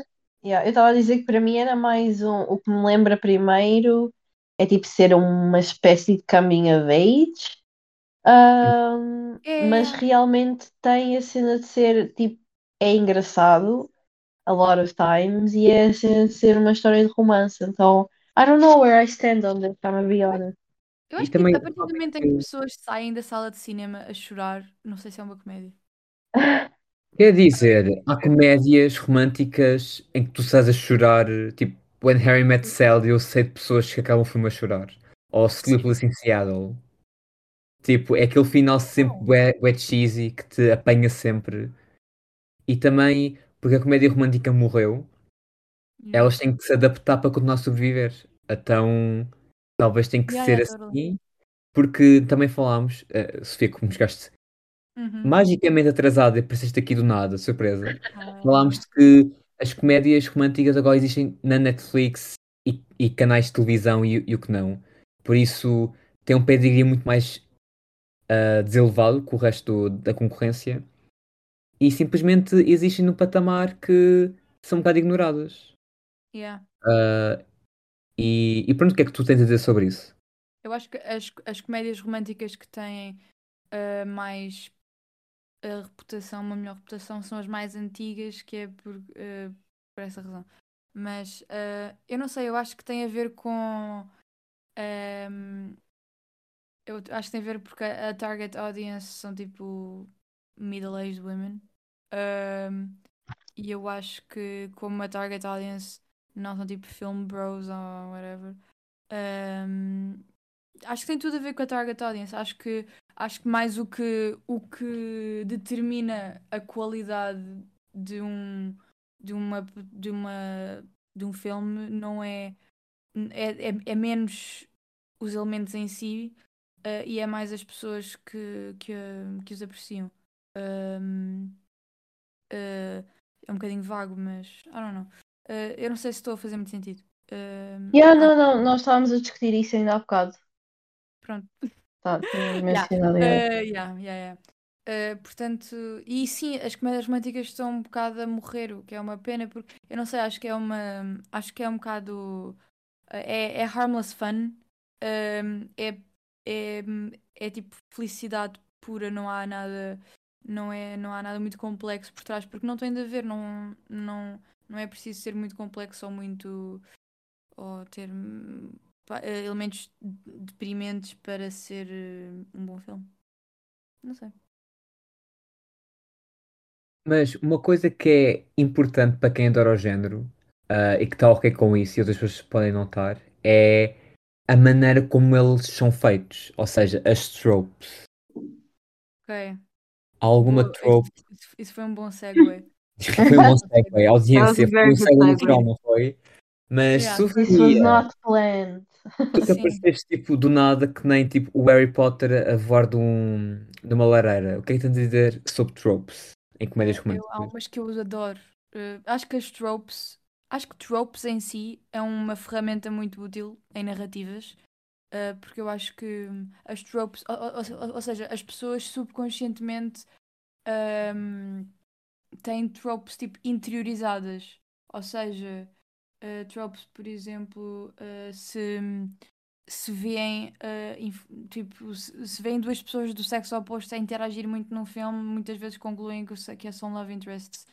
yeah, eu estava a dizer que para mim era mais um, o que me lembra primeiro é tipo ser uma espécie de coming of age, ahm, É, mas yeah. realmente tem a cena de ser tipo, é engraçado, a lot of times e é ser, ser uma história de romance. Então, I don't know where I stand on this, I'm gonna be honest. Eu E acho que também- a partir do momento em que pessoas saem da sala de cinema a chorar, não sei se é uma comédia. [laughs] Quer dizer, há comédias românticas em que tu estás a chorar, tipo When Harry Met Sally, eu sei de pessoas que acabam o filme a chorar. Ou Sleepless in Seattle. Tipo, é aquele final sempre bué cheesy que te apanha sempre. E também, porque a comédia romântica morreu, Yeah. elas têm que se adaptar para continuar a sobreviver. Então, talvez tenha que Yeah, ser yeah, totally. assim. Porque também falámos, eh, Sofia, como chegaste Uhum. magicamente atrasada e apareceste aqui do nada, surpresa. Ah, Falámos de que as comédias românticas agora existem na Netflix e, e canais de televisão e, e o que não. Por isso tem um pedigree muito mais ah, deselevado que o resto do- da concorrência e simplesmente existem num patamar que são um bocado ignoradas. yeah. Ah, e, e pronto, o que é que tu tens a dizer sobre isso? Eu acho que as, as comédias românticas que têm ah, mais a reputação, uma melhor reputação, são as mais antigas, que é por, ah, por essa razão. Mas ah, eu não sei, eu acho que tem a ver com. ahm, eu acho que tem a ver porque a, a target audience são tipo middle-aged women. Ahm, e eu acho que como a target audience não são tipo film bros ou whatever. ahm, acho que tem tudo a ver com a target audience. Acho que acho que mais o que o que determina a qualidade de um de uma de uma de um filme não é é, é, é menos os elementos em si eh, e é mais as pessoas que, que, que os apreciam. Ahm, eh, é um bocadinho vago, mas I don't know. Eh, eu não sei se estou a fazer muito sentido. Ahm, Yeah, ah, não, não, nós estávamos a discutir isso ainda há bocado. pronto. Tá, [laughs] Yeah. mencionado. yeah. Eh, yeah, yeah, yeah. Eh, portanto, e sim, as comédias românticas estão um bocado a morrer, o que é uma pena, porque eu não sei, acho que é uma. Acho que é um bocado. eh, É, é harmless fun. ehm, é, é, é tipo felicidade pura, não há nada. Não, é, não há nada muito complexo por trás, porque não tem de haver, não, não, não é preciso ser muito complexo ou muito. ou ter pá, eh, elementos deprimentes para ser eh, um bom filme. Não sei. Mas uma coisa que é importante para quem adora o género ah, e que está ok com isso e outras pessoas podem notar é a maneira como eles são feitos, ou seja, as tropes. Ok. Alguma trope isso- isso foi um bom segue. [laughs] foi um bom segue, a audiência foi very um segue segue. natural, não foi? Mas Yeah. This was Sofia, not planned. [laughs] tu que apareceste tipo do nada que nem tipo o Harry Potter a voar de, um, de uma lareira. O que é que tens a dizer sobre tropes em comédias Eu, há românticas? umas que eu os adoro. Eh, acho que as tropes, acho que tropes em si é uma ferramenta muito útil em narrativas, eh, porque eu acho que as tropes, ou, ou- ou- ou seja, as pessoas subconscientemente ahm, têm tropes tipo interiorizadas. Ou seja, eh, tropes, por exemplo, eh, se se veem inf- tipo se, se duas pessoas do sexo oposto a interagir muito num filme, muitas vezes concluem que, que são love interests.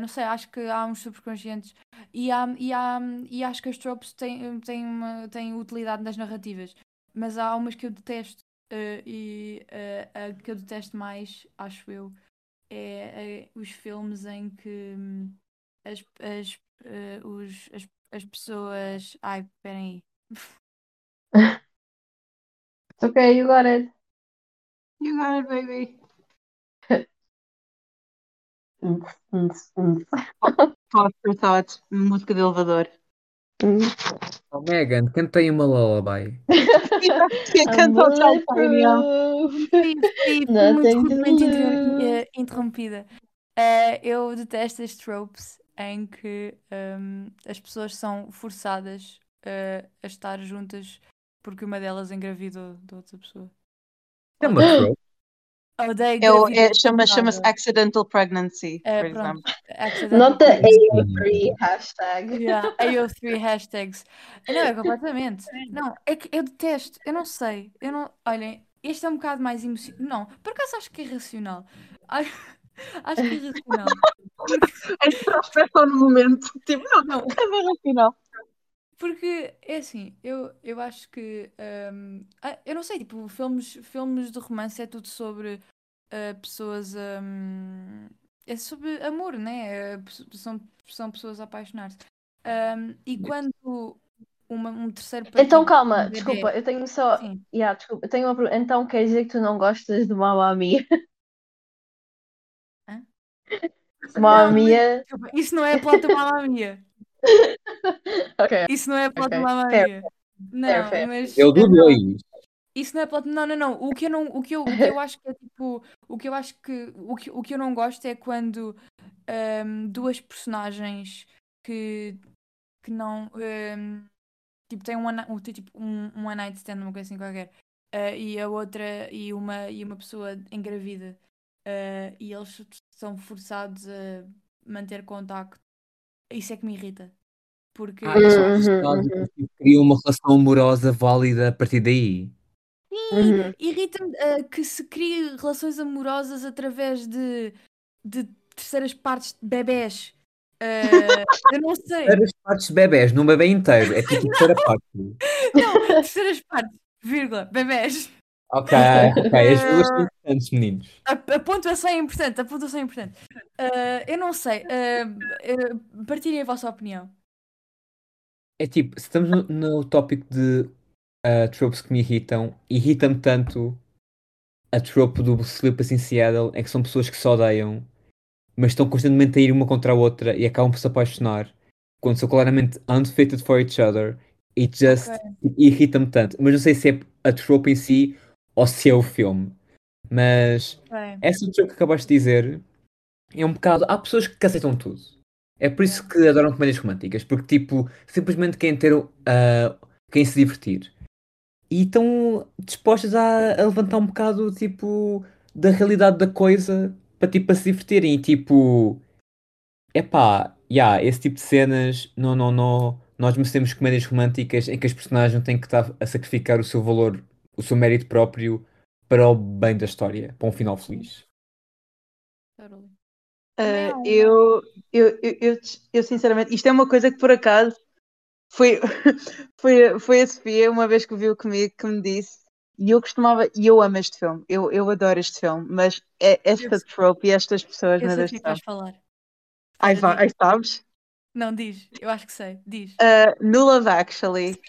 Não sei, acho que há uns subconscientes e, há, e, há, e acho que as tropes têm, têm, uma, têm utilidade nas narrativas, mas há umas que eu detesto e a que eu detesto mais, acho eu, é, é os filmes em que hum, as, as, eh, os, as, as pessoas. Ai, esperem aí. It's okay, you got it. You got it, baby. Pause for thought. Música de elevador. Oh, Megan, cantei uma lullaby. [laughs] Interrompida. Eh, eu detesto as tropes em que hum, as pessoas são forçadas eh, a estar juntas porque uma delas engravidou de outra pessoa. É uma trope. Odeio É gravidez é- chama-. Chama-se accidental pregnancy, É, por pronto. exemplo. Accidental Not the pregnancy. AO3 hashtag. Yeah, [laughs] AO3 hashtags. Não, é completamente. Não, é que eu detesto. Eu não sei. Eu não. Olhem, este é um bocado mais emocional. Não, por acaso acho que é irracional. Acho, [laughs] acho que é pensam [laughs] só no momento. Tipo, não, Não. no final. Porque é assim, eu, eu acho que hum, ah, eu não sei, tipo, filmes, filmes de romance é tudo sobre pessoas a. Um, é sobre amor, né? É, são, são pessoas a apaixonar-se. Um, e quando uma, um terceiro Então calma, de desculpa, eu tenho só. Yeah, desculpa, eu tenho uma pergunta. Então quer dizer que tu não gostas de Mamma Mia? É isso não é a plata Mamamia. [laughs] Okay. Isso não é a plata okay. do Não, mas. Eu é o isso. Isso não é plot. Não, não, não. O que eu não, o que eu, o que eu acho que é tipo, o que eu acho que o que, o que eu não gosto é quando ahm, duas personagens que que não ahm, tipo têm um, one- um, tipo um, um one night stand, uma coisa assim qualquer, ah, e a outra e uma e uma pessoa engravida ah, e eles são forçados a manter contacto. Isso é que me irrita. Porque Ah, é Uhum, uhum. porque cria uma relação amorosa válida a partir daí. Uhum. Irrita-me ah, que se crie relações amorosas através de, de terceiras partes de bebés. Ah, eu não [laughs] sei. Várias partes de bebés, num bebê inteiro. É tipo terceira [laughs] parte. Não, terceiras partes, vírgula, bebés. Ok, [laughs] ok. As duas são importantes, meninos. A, a pontuação é importante, a pontuação é importante. Ah, eu não sei. ah, partilhem a vossa opinião. É tipo, se estamos no, no tópico de ah, tropes que me irritam, irrita-me tanto a trope do Sleepless in Seattle, é que são pessoas que se odeiam, mas estão constantemente a ir uma contra a outra e acabam por se apaixonar, quando são claramente unfitted for each other. It just irrita-me tanto. Mas não sei se é a trope em si ou se é o filme. Mas Ok. essa trope que acabaste de dizer é um bocado. Há pessoas que aceitam tudo. É por isso que adoram comédias românticas, porque tipo, simplesmente querem ter ah, quem se divertir. E estão dispostas a, a levantar um bocado tipo da realidade da coisa para tipo para se divertirem. E tipo, epá, yeah, esse tipo de cenas, não, não, não. Nós merecemos comédias românticas em que as personagens não têm que estar a sacrificar o seu valor, o seu mérito próprio para o bem da história, para um final feliz. Uh, eu, eu, eu, eu, sinceramente, isto é uma coisa que por acaso foi, [laughs] foi, foi a Sofia, uma vez que viu comigo, que me disse, e eu costumava, e eu amo este filme, eu, eu adoro este filme, mas é esta Eu- trope e estas pessoas, Eu meu sei o que é vais falar. Ai, vai, ai, sabes? Não, diz. Eu acho que sei. Diz. Uh, no Love Actually.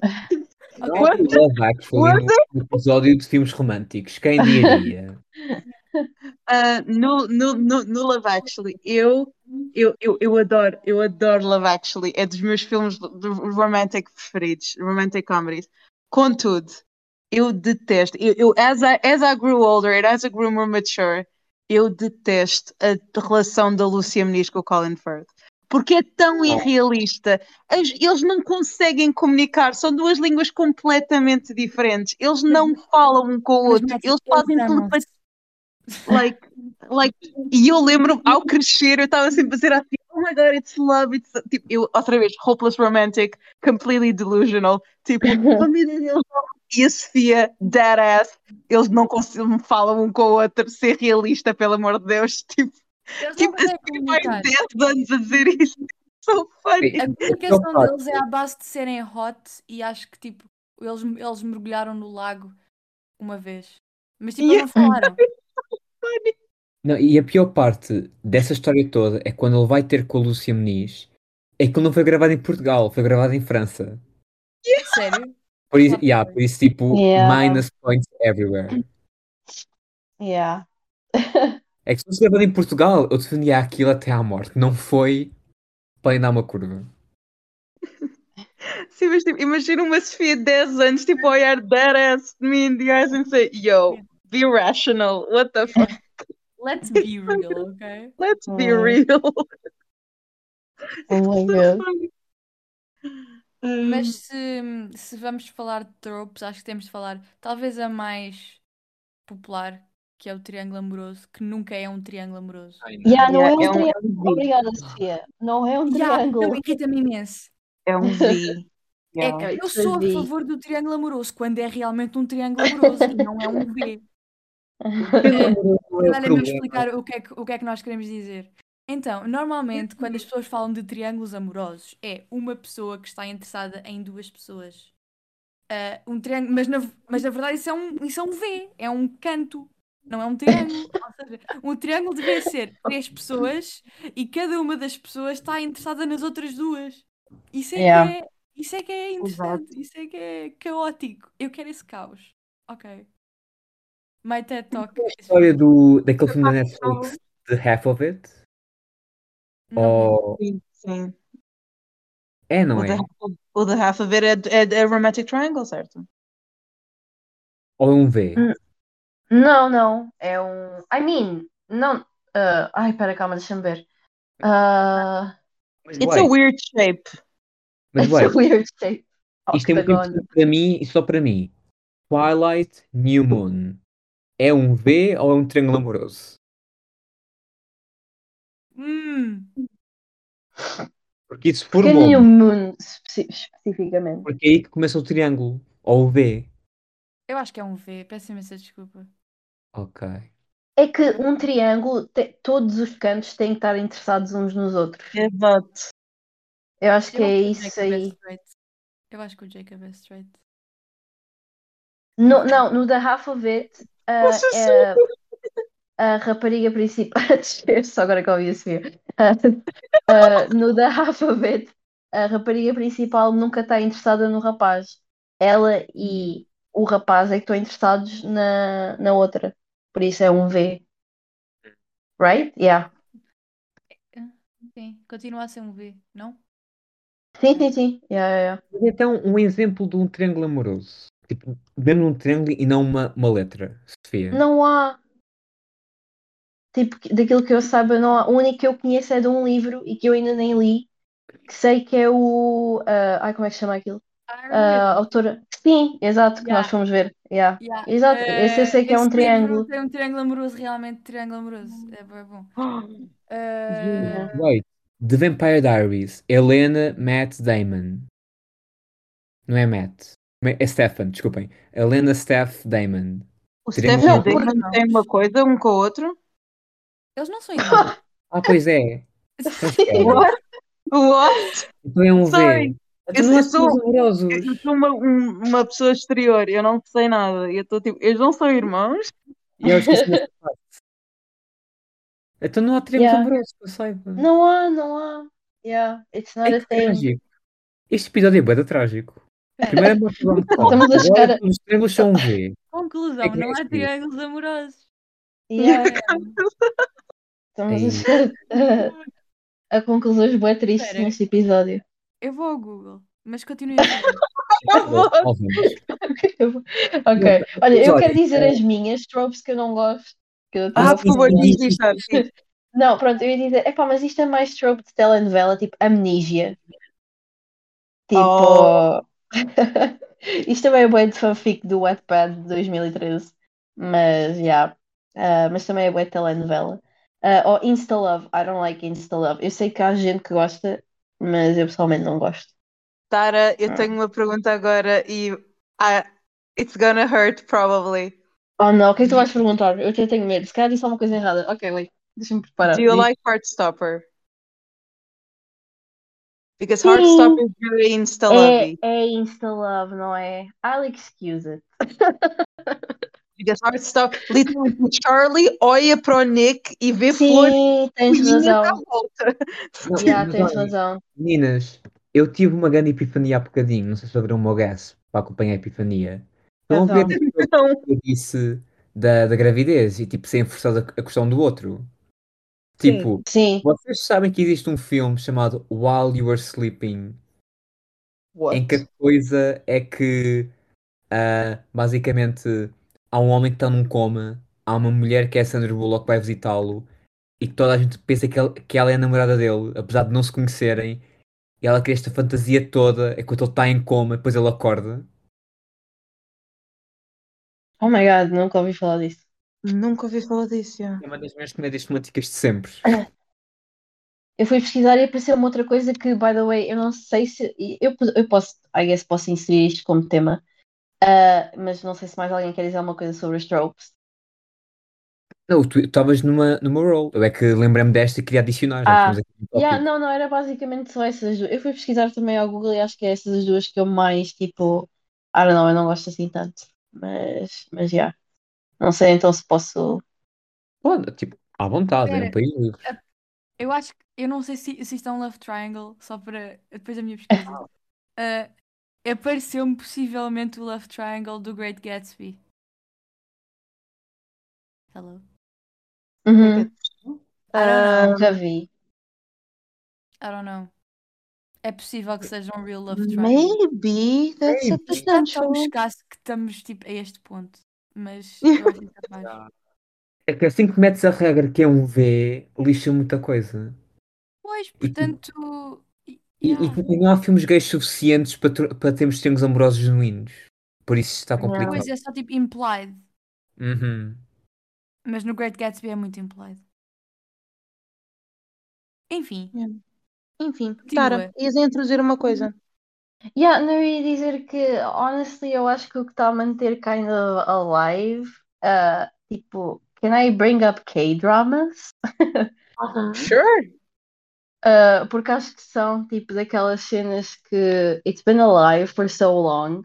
[laughs] Ok, What? diz. Love Actually no episódio de filmes românticos, quem diria? [laughs] Uh, no, no, no, no Love Actually, eu, eu, eu, eu adoro, eu adoro Love Actually, é dos meus filmes romantic preferidos, romantic comedies. Contudo, eu detesto, eu, eu as, I, as I grew older and as I grew more mature, eu detesto a relação da Lucia Muniz com o Colin Firth. Porque é tão irrealista. As- Eles não conseguem comunicar, são duas línguas completamente diferentes. Eles não falam um com o outro, eles fazem telepatia like, like, e eu lembro ao crescer, eu estava sempre a dizer assim, oh my god, it's love, it's tipo, eu, outra vez, hopeless romantic, completely delusional, tipo, [laughs] oh meu Deus, e a Sofia, dead ass, eles não conseguem, falam um com o outro, ser realista, pelo amor de Deus, [laughs] tipo, Eles não tipo, a Sofia vai comunicar. 10 anos a dizer isso, so funny. A comunicação fato. deles é à base de serem hot e acho que tipo, eles, eles mergulharam no lago uma vez. Mas tipo, eles não falaram. [laughs] Não, e a pior parte dessa história toda é quando ele vai ter com a Lúcia Muniz, é que ele não foi gravado em Portugal, foi gravado em França. Sério? Por isso, yeah, por isso tipo, Yeah. minus points everywhere. Yeah. É que se fosse gravado em Portugal, eu defendia aquilo até à morte. Não foi para ir dar uma curva. [laughs] Sim, mas tipo, imagina uma Sofia de 10 anos, tipo, a olhar dead ass de mim, de guys, and say, yo, be rational, what the fuck, [laughs] Let's be real, ok? let's be Oh. real. [laughs] Oh my So god. Mas se, se vamos falar de tropes, acho que temos de falar talvez a mais popular, que é o triângulo amoroso, que nunca é um triângulo amoroso. Yeah, não Yeah, é um é um- triângulo. um. Obrigada, Sofia. Não é um Yeah, triângulo. não, irrita-me imenso. É um V. [laughs] É eu sou a favor do triângulo amoroso quando é realmente um triângulo amoroso e não é um V. Olha-me [laughs] problema. explicar o que, é que, o que é que nós queremos dizer. Então, normalmente, quando as pessoas falam de triângulos amorosos, é uma pessoa que está interessada em duas pessoas. Ah, um triângulo, mas na, mas na verdade isso é, um, isso é um V, é um canto, não é um triângulo. [laughs] Ou seja, um triângulo deveria ser três pessoas e cada uma das pessoas está interessada nas outras duas. Isso é Yeah. que é, isso é que é interessante, isso é que é caótico. Eu quero esse caos. Ok. My TED Talk. A is história do, daquele filme da Netflix, The Half of It? Não. Ou... Sim, sim. É, não O é? The, o The Half of It é, é, é Romantic Triangle, certo? Ou é um V? Hum. Não, não. É um. I mean, não. ah, ai, pera, calma, deixa-me ver. Mas, It's a weird shape. mas it's a weird shape. isto é muito para mim e só para mim. Twilight New Moon. É um V ou é um triângulo amoroso? Hum, Porque isso Porque formou New Moon espe- especificamente. Porque é aí que começa o triângulo. Ou o V. eu acho que é um V, peço imensa desculpa. Ok. É que um triângulo, te- todos os cantos têm que estar interessados uns nos outros. Exato. Eu acho que Eu é acho o isso Jacob é aí. straight. Eu acho que o Jacob é straight. No, não, no The Half of It, ah, Nossa é a rapariga principal. [laughs] Só agora que eu ouvi a. Ah, ah, no of It, a rapariga principal nunca está interessada no rapaz. Ela e o rapaz é que estão interessados na, na outra. Por isso é um V. Right? Yeah. Sim, continua a ser um V, não? Sim, sim, sim. Yeah, yeah, yeah. Então, um exemplo de um triângulo amoroso. Tipo, mesmo um triângulo e não uma, uma letra. Sofia. Não há. Tipo, daquilo que eu saiba, não há. O único que eu conheço é de um livro e que eu ainda nem li, que sei que é o. ah, ai, como é que se chama aquilo? A autora. Sim, exato, que nós Yeah. fomos ver. Yeah. Yeah. Exato, esse eu sei que é um triângulo. Tem um triângulo amoroso, realmente triângulo amoroso. É bom. É bom. Oh, Eh, Wait. The Vampire Diaries. Helena Matt Damon. Não é Matt. É Stefan, desculpem. Helena Steph Damon. O Triângulo Stephen amoroso. Damon tem uma coisa um com o outro? Eles não são [laughs] irmãos. Ah, pois é. Então espera. What? What? Então é um Sorry. V. Então Eu- não há eu sou-. Eu sou uma, um- uma pessoa exterior, eu não sei nada. Eu estou tipo, eles não são irmãos? E eu esqueci dessa parte. Então não há triângulos Yeah. amorosos, eu saiba. Não há, não há. Yeah, it's not É a thing. trágico. Este episódio é bué trágico. Primeiro é morte do rom-com. Estamos a chegar os triângulos são um V. Conclusão, É não há triângulos amorosos. Yeah, [laughs] estamos Ei. a chegar a, a conclusões bem tristes neste episódio. Eu vou ao Google, mas continue ok, olha, eu quero dizer é- as minhas tropes que eu não gosto. Que eu Ah, por favor, diz, diz. [laughs] Não, pronto, eu ia dizer, epá, mas isto é mais trope de telenovela, tipo amnísia. Tipo. Oh. [laughs] isto também é bem de fanfic do Wattpad de 2013. Mas, já. Ah, mas também é bem de telenovela. Ah, ou Insta Love, I don't like Insta Love. Eu sei que há gente que gosta, mas eu pessoalmente não gosto. Tara, eu Ah. tenho uma pergunta agora e ah, it's gonna hurt, probably. Oh não, o que é que tu vais perguntar? Eu até tenho medo. Se calhar disse alguma coisa errada. Ok, wait, deixa-me preparar. Do you like Heartstopper? Because Sim. Heartstopper is very É, insta-lovey. é Insta Love, não é? I'll excuse it. [laughs] Because Heartstopper, literalmente, Charlie olha para o Nick e vê flores Sim, tens razão. volta. Não, mas tens razão. Meninas, eu tive uma grande epifania há bocadinho. Não sei se ouviram o meu guess para acompanhar a epifania. Estão a ver Então. aquilo Então, que eu disse da, da gravidez e tipo serem forçados a, a questão do outro. Tipo, Sim. vocês sabem que existe um filme chamado While You Were Sleeping, em que a what? coisa é que ah, basicamente há um homem que está num coma, há uma mulher que é a Sandra Bullock que vai visitá-lo e que toda a gente pensa que, ele- que ela é a namorada dele, apesar de não se conhecerem, e ela cria esta fantasia toda enquanto ele está em coma, depois ele acorda. Oh my god, nunca ouvi falar disso. Nunca ouvi falar disso. já. É uma das minhas comédias românticas de sempre. [coughs] Eu fui pesquisar e apareceu uma outra coisa que, by the way, eu não sei se. Eu, eu posso, I guess, posso inserir isto como tema, Ah, mas não sei se mais alguém quer dizer alguma coisa sobre as tropes. Não, tu estavas numa, numa roll. Eu é que lembrei-me desta e queria adicionar. Já Ah, um Yeah, não, não, era basicamente só essas duas. Eu fui pesquisar também ao Google e acho que é essas as duas que eu mais, tipo, I don't know, eu não gosto assim tanto. Mas, mas, yeah. Não sei então se posso. Pode, tipo, à vontade, é um Espera, país livre. Eu acho que. Eu não sei se, se isto é um love triangle, só para. Depois da minha pesquisa. [laughs] Ah, Apareceu-me possivelmente o love triangle do Great Gatsby. Hello. Uhum, I don't Ah, know. nunca vi. I don't know. É possível que seja um real love triangle. maybe that's a Maybe. Está tão potential. escasso que estamos tipo a este ponto. Mas [laughs] é capaz. É que assim que metes a regra que é um V, lixa muita coisa. Pois, E, tu- portanto. e, yeah. e- e não há filmes gays suficientes para, para termos triângulos amorosos genuínos. Por isso está complicado. Pois é só tipo implied. Uhum. Mas no Great Gatsby é muito implied. Enfim, Enfim, Continua. Tara, ias introduzir uma coisa. Yeah, não eu ia dizer que, honestly, eu acho que o que está a manter kind of alive, uh, tipo, can I bring up K-dramas? Sure. Uh, porque acho que são tipo daquelas cenas que it's been alive for so long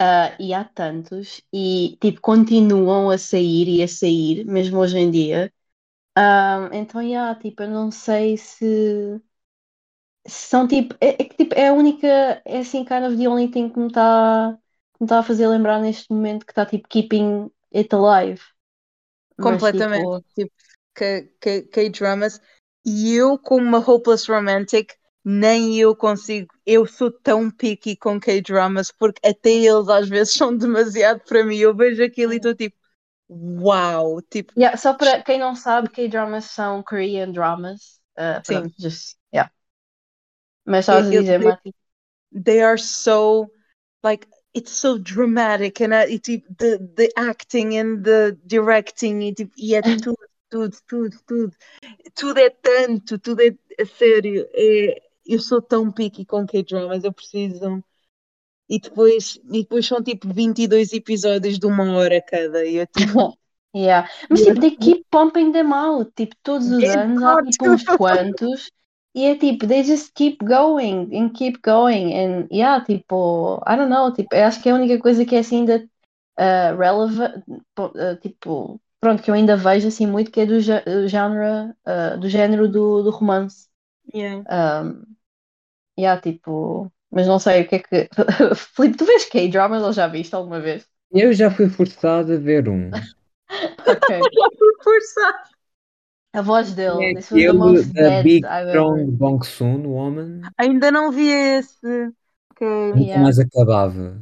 uh, e há tantos e tipo continuam a sair e a sair mesmo hoje em dia Um, então yeah, tipo eu não sei se, se são tipo é, é que tipo é a única é assim kind of the only thing que me está que me está a fazer lembrar neste momento que está tipo keeping it alive Mas, Completamente. tipo, Tipo, K- K-dramas. E eu, como uma hopeless romantic, nem eu consigo. Eu sou tão picky com K-dramas porque até eles às vezes [laughs] são demasiado para mim. Eu vejo aquilo e estou tipo, uau! Tipo, Yeah, só para quem não sabe, K-dramas são Korean dramas. Uh, Sim. just. Mas Eu- eu- dizer, Mati. they are so like it's so dramatic and uh, e, tipo, the, the acting and the directing e, tipo, e é tudo, tudo, tudo, tudo. Tudo é tanto, tudo é, é sério. É, eu sou tão picky com K-dramas, eu preciso. E depois, e depois são tipo 22 episódios de uma hora cada. E eu tipo, [laughs] Yeah. Mas tipo, they keep pumping them out. Tipo, todos os Yeah, anos há tipo uns quantos. E é tipo, they just keep going and keep going. And yeah, tipo, I don't know. Tipo, eu acho que é a única coisa que é assim ainda uh, relevant. uh, tipo, pronto, que eu ainda vejo assim muito que é do genre, uh, do género do, do romance. yeah. Um, yeah, tipo, mas não sei o que é que. [laughs] Filipe, tu vês K-dramas ou já viste alguma vez? Eu já fui forçado a ver um. [laughs] Ok. [laughs] Forçado. A voz É dele. The aquele da Big Strong. Bong Soon, Woman. Ainda não vi esse. Ok. Nunca Yeah. mais acabava.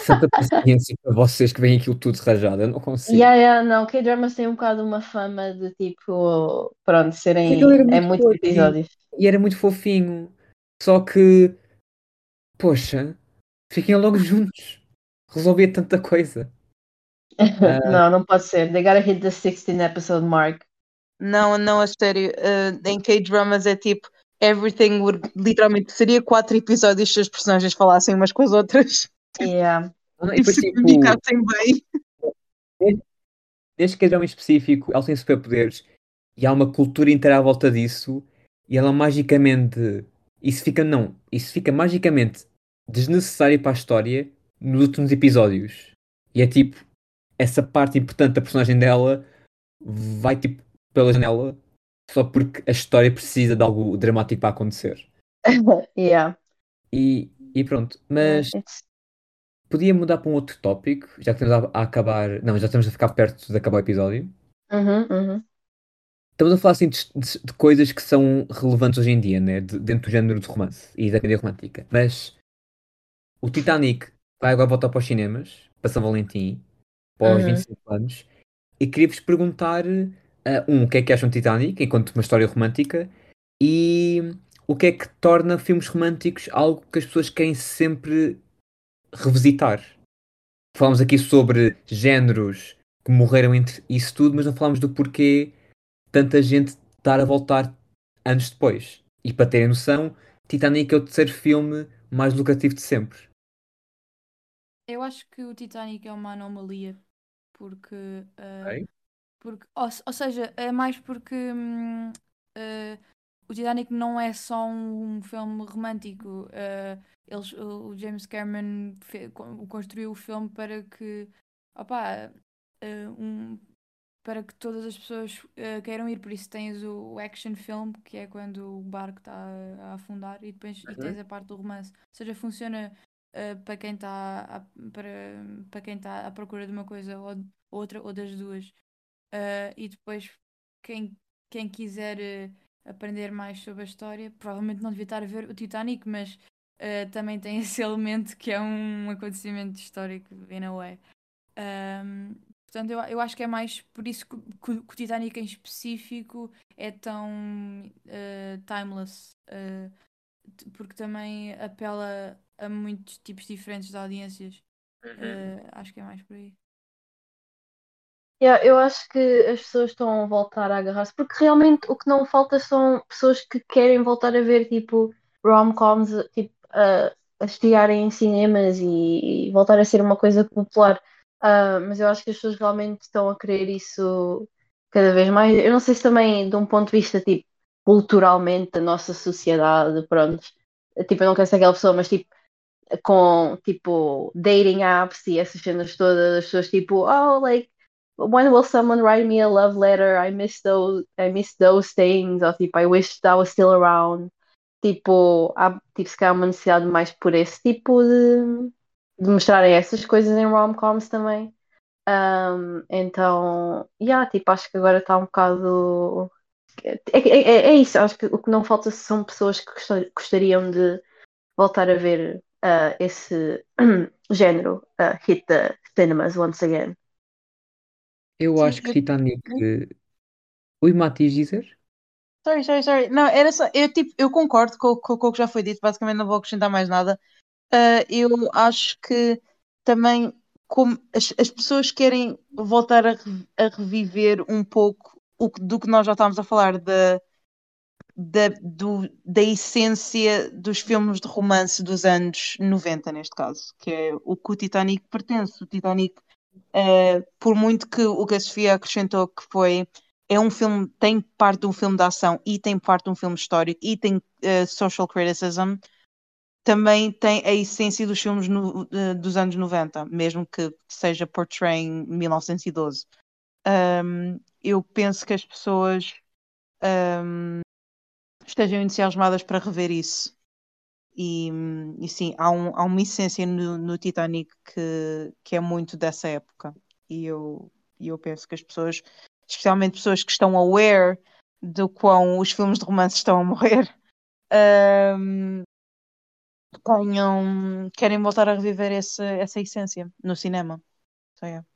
Santa paciência para vocês que veem aquilo tudo rajado. Eu não consigo. Yeah, yeah, não, K-dramas tem um bocado uma fama de tipo, pronto, serem Aquilo era é muito muitos episódios. E era muito fofinho. Só que, poxa, fiquem logo juntos. Resolvia tanta coisa. [laughs] Não, não pode ser. They gotta hit the 16 episode mark. Não, não, a sério. uh, em K-dramas é tipo, everything would literalmente seria quatro episódios se as personagens falassem umas com as outras Yeah. E se tipo, comunicassem bem. desde que é um específico, ela tem superpoderes e há uma cultura inteira à volta disso e ela magicamente. Isso fica, não, isso fica magicamente desnecessário para a história nos últimos episódios. E é tipo, essa parte importante da personagem dela vai tipo pela janela só porque a história precisa de algo dramático para acontecer. [laughs] Yeah. E, e pronto, mas podia mudar para um outro tópico, já que estamos a, a acabar. Não, já estamos a ficar perto de acabar o episódio. Uhum, uhum. Estamos a falar assim de, de- de coisas que são relevantes hoje em dia, né? De- dentro do género de romance e da comédia romântica. Mas o Titanic vai agora voltar para os cinemas, para São Valentim, para os Uhum. 25 anos, e queria-vos perguntar: ah, um, o que é que acham de Titanic enquanto uma história romântica e o que é que torna filmes românticos algo que as pessoas querem sempre revisitar. Falámos aqui sobre géneros que morreram entre isso tudo, mas não falámos do porquê tanta gente estar a voltar anos depois. E para terem noção, Titanic é o terceiro filme mais lucrativo de sempre. Eu acho que o Titanic é uma anomalia porque Ok. Porque, ou, ou seja, é mais porque hum, eh, o Titanic não é só um, filme romântico. eh, eles, o James Cameron fe- co- construiu o filme para que, opá, eh, um, para que todas as pessoas eh, queiram ir. Por isso tens o, o action film, que é quando o barco está a, a afundar, e depois e tens a parte do romance. Ou seja, funciona eh, para quem está para, para quem está à procura de uma coisa ou outra ou das duas. Uh, e depois, quem, quem quiser uh, aprender mais sobre a história, provavelmente não devia estar a ver o Titanic, mas uh, também tem [laughs] esse elemento que é um acontecimento histórico, in a way. Um, portanto, eu, eu acho que é mais por isso que, que, que o Titanic em específico é tão timeless, porque também apela a muitos tipos diferentes de audiências. Uh, acho que é mais por aí. Yeah, eu acho que as pessoas estão a voltar a agarrar-se, porque realmente o que não falta são pessoas que querem voltar a ver tipo rom-coms tipo, a, a estrearem em cinemas e, e voltar a ser uma coisa popular. Uh, mas eu acho que as pessoas realmente estão a querer isso cada vez mais. Eu não sei se também de um ponto de vista tipo culturalmente da nossa sociedade, pronto. Tipo, eu não quero ser aquela pessoa, mas tipo com tipo dating apps e essas cenas todas, as pessoas tipo, oh, like when will someone write me a love letter? I miss those, I miss those things. Ou tipo, I wish that was still around. Tipo, há tipo, se calhar uma necessidade mais por esse tipo de, de mostrarem essas coisas em rom-coms também. Um, então, yeah, tipo, acho que agora está um bocado. É, é, é, isso, acho que o que não falta são pessoas que gostariam de voltar a ver uh, esse [clears throat] género uh, hit the cinemas once again. Eu acho que Titanic. Oi, Matias dizer? Sorry, sorry, sorry. Não, era só. Eu, tipo, eu concordo com, com, com o que já foi dito, basicamente não vou acrescentar mais nada. Ah, eu acho que também como as, as pessoas querem voltar a, re- a reviver um pouco o, que- do que nós já estávamos a falar da, da, do- da essência dos filmes de romance dos anos 90, neste caso, que é o que o Titanic pertence. O Titanic, ah, por muito que o que a Sofia acrescentou que foi é um filme, tem parte de um filme de ação e tem parte de um filme histórico e tem eh, social criticism, também tem a essência dos filmes no- eh, dos anos 90, mesmo que seja portraying 1912. Um, eu penso que as pessoas um, estejam entusiasmadas para rever isso. E, e sim, há, um- há uma essência no, no Titanic que, que é muito dessa época. E eu, eu penso que as pessoas, especialmente pessoas que estão aware do quão os filmes de romance estão a morrer, [laughs] um, tenham, querem voltar a reviver esse, essa essência no cinema. So, yeah.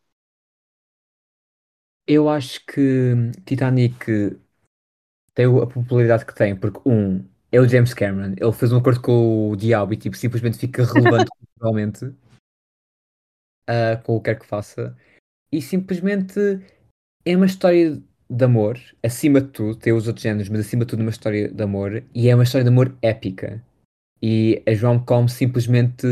Eu acho que Titanic tem a popularidade que tem, porque um, é o James Cameron, ele fez um acordo com o diabo e tipo, simplesmente fica relevante [laughs] culturalmente ah, com o que quer que faça. E simplesmente é uma história de amor, acima de tudo, tem os outros géneros, mas acima de tudo uma história de amor, e é uma história de amor épica. E as rom-com simplesmente,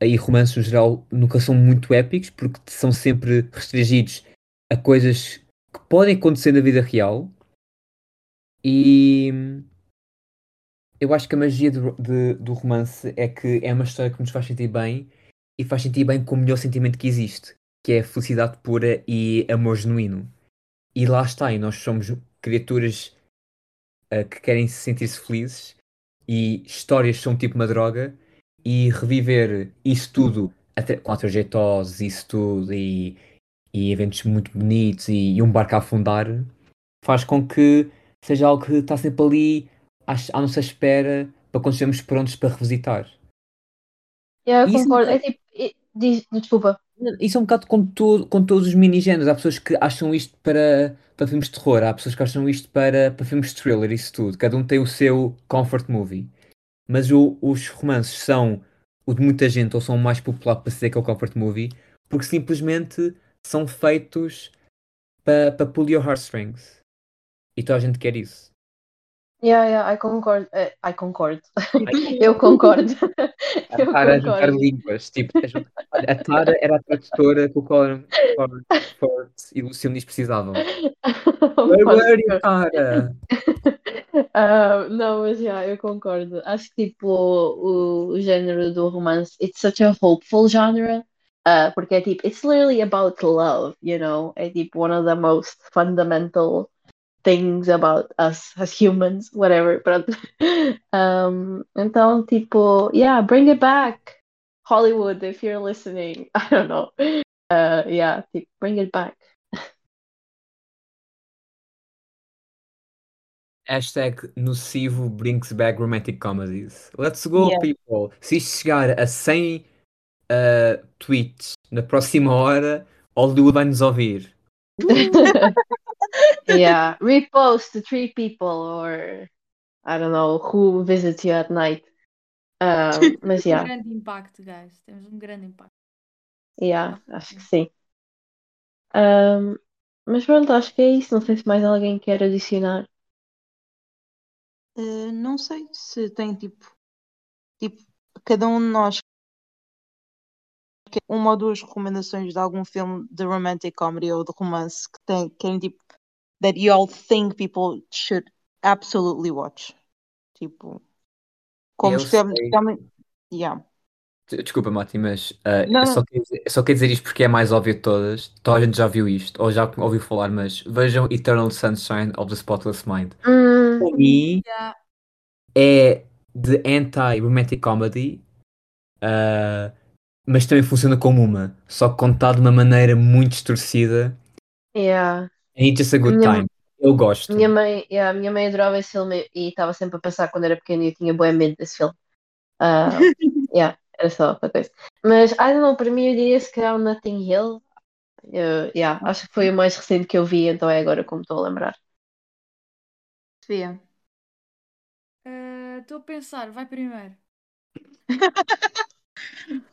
aí romances no geral, nunca são muito épicos, porque são sempre restringidos a coisas que podem acontecer na vida real. E eu acho que a magia do, de- do romance é que é uma história que nos faz sentir bem e faz sentir bem com o melhor sentimento que existe, que é felicidade pura e amor genuíno. E lá está, e nós somos criaturas ah, que querem sentir-se felizes e histórias são tipo uma droga e reviver isso tudo com trajetoses, isso tudo e, e eventos muito bonitos e, e um barco a afundar faz com que seja algo que está sempre ali à, à nossa espera para quando estejamos prontos para revisitar. Yeah, eu Isso concordo. não É tipo, e- diz, desculpa. Isso é um bocado com, todo, com todos os mini-géneros. Há pessoas que acham isto para, para filmes de terror, há pessoas que acham isto para, para filmes de thriller, isso tudo. Cada um tem o seu comfort movie. Mas o- os romances são o de muita gente, ou são o mais popular para ser que é o comfort movie, porque simplesmente são feitos para, para pull your heartstrings. E toda a gente quer isso. Yeah, yeah, I concordo. Eh, I concordo. [laughs] Eu concordo. [laughs] A Eu Tara a juntar concordo. línguas. Tipo, a, juntar- Tara era a tradutora que o Colin Ford e o Luciano precisavam. [laughs] Where were you, Tara? Ah, não, mas já, eu concordo. Acho que tipo o, o género do romance, it's such a hopeful genre. ah, porque é tipo, it's literally about love, you know? É tipo one of the most fundamental things about us as humans, whatever. [laughs] Pronto. Um, então, tipo, yeah, bring it back. Hollywood, if you're listening. [laughs] I don't know. Uh, yeah, tipo, bring it back. Hashtag nocivo brings back romantic comedies. Let's go, Yeah. people. Se isto chegar a 100 uh, tweets na próxima hora, Hollywood vai nos ouvir. [laughs] yeah, repost to three people or I don't know who visits you at night. Um, [laughs] mas Um yeah, grande impacto, guys. Temos um grande impacto. yeah, acho que sim. Um, mas pronto, acho que é isso. Não sei se mais alguém quer adicionar. Eh, não sei se tem tipo, tipo, cada um de nós uma ou duas recomendações de algum filme de romantic comedy ou de romance que tem, querem tipo, that you all think people should absolutely watch. Tipo, como especialmente- yeah. Des- Desculpa, Mati, mas uh, Não, eu só não. quero dizer, só quero dizer isto porque é a mais óbvio de todas. Toda a gente já viu isto, ou já ouviu falar, mas vejam Eternal Sunshine of the Spotless Mind. Hum, Para mim, Yeah. é de anti-romantic comedy, uh, mas também funciona como uma, só que contado de uma maneira muito distorcida. yeah. And it's just a good Minha- time. Eu gosto. Minha mãe, yeah, minha mãe adorava esse filme e estava sempre a pensar quando era pequena e eu tinha bué medo desse filme. Ah, [laughs] yeah, era só uma coisa. Mas, I don't know, para mim eu diria se calhar o Notting Hill. Eu, yeah, acho que foi o mais recente que eu vi, então é agora como estou a lembrar. Sofia. Eh, Estou a pensar, vai primeiro.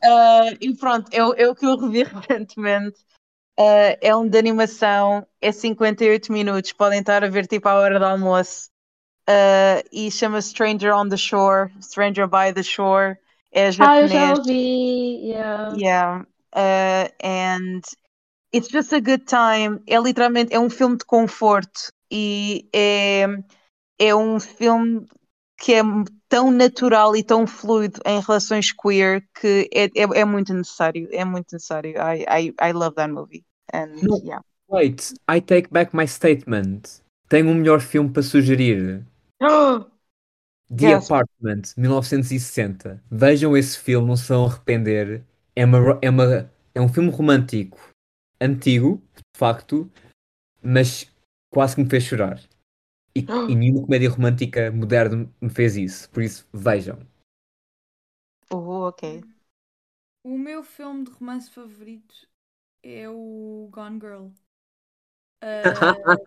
Ah, [laughs] e pronto, eu, eu que eu revi [laughs] recentemente. Ah, é um de animação, é 58 minutos, podem estar a ver tipo à hora do almoço. Ah, e chama Stranger on the Shore, Stranger by the Shore. É Ah, eu já japonês. ouvi, yeah. Yeah. Uh, and it's just a good time. É literalmente é um filme de conforto e é, é um filme que é tão natural e tão fluido em relações queer que é, é, é muito necessário. É muito necessário. I, I, I love that movie. And No. yeah. Wait, I take back my statement. Tenho um melhor filme para sugerir. [gasps] The Yes. Apartment, 1960. Vejam esse filme, não se vão arrepender. É, uma, é, uma, é um filme romântico antigo, de facto, mas quase que me fez chorar. E, e [gasps] nenhuma comédia romântica moderna me fez isso. Por isso, vejam. Oh, ok. O meu filme de romance favorito é o Gone Girl. [laughs]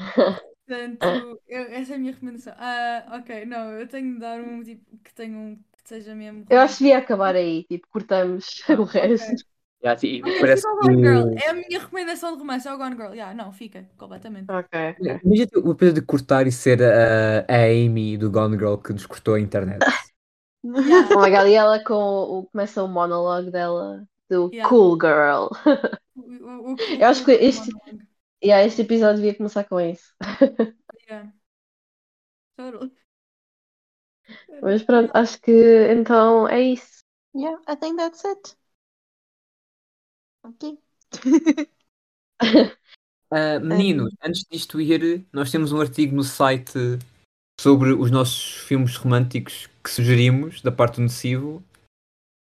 Ah, portanto, eu- essa é a minha recomendação. Ah, ok, não, eu tenho de dar um tipo que tenha um que seja mesmo. Eu acho que devia acabar aí, tipo, cortamos [laughs] o resto. E Ok, parece fica o Gone Girl. É a minha recomendação de romance, é o Gone Girl. Yeah, não, fica, completamente. Ok, ok. Imagina o peso de cortar e ser a, a Amy do Gone Girl que nos cortou a internet. Yeah. Oh my god, e ela com o, começa o monólogo dela do Yeah. Cool Girl. O- o- o- [laughs] Eu acho que este- E yeah, este episódio devia começar com isso. Yeah. Totally. Mas pronto, acho que então é isso. Yeah, I think that's it. Ok. [laughs] Ah, meninos, antes disto ir, nós temos um artigo no site sobre os nossos filmes românticos que sugerimos, da parte do Nocivo.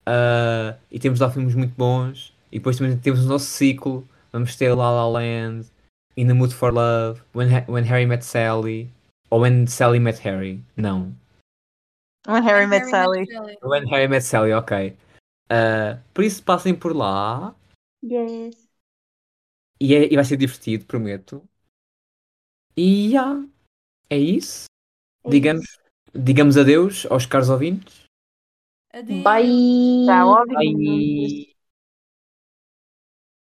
Ah, e temos lá filmes muito bons. E depois também temos o nosso ciclo. Vamos ter La La Land, In the Mood for Love, When, Ha- When Harry Met Sally, ou When Sally Met Harry. Não. When Harry Met Sally. When Harry Met Sally, ok. Ah, por isso passem por lá. Yes. E, é- e vai ser divertido, prometo. E já. É isso. Digamos, digamos adeus aos caros ouvintes. Adeus. Bye! Tchau, ouvintes. Bye.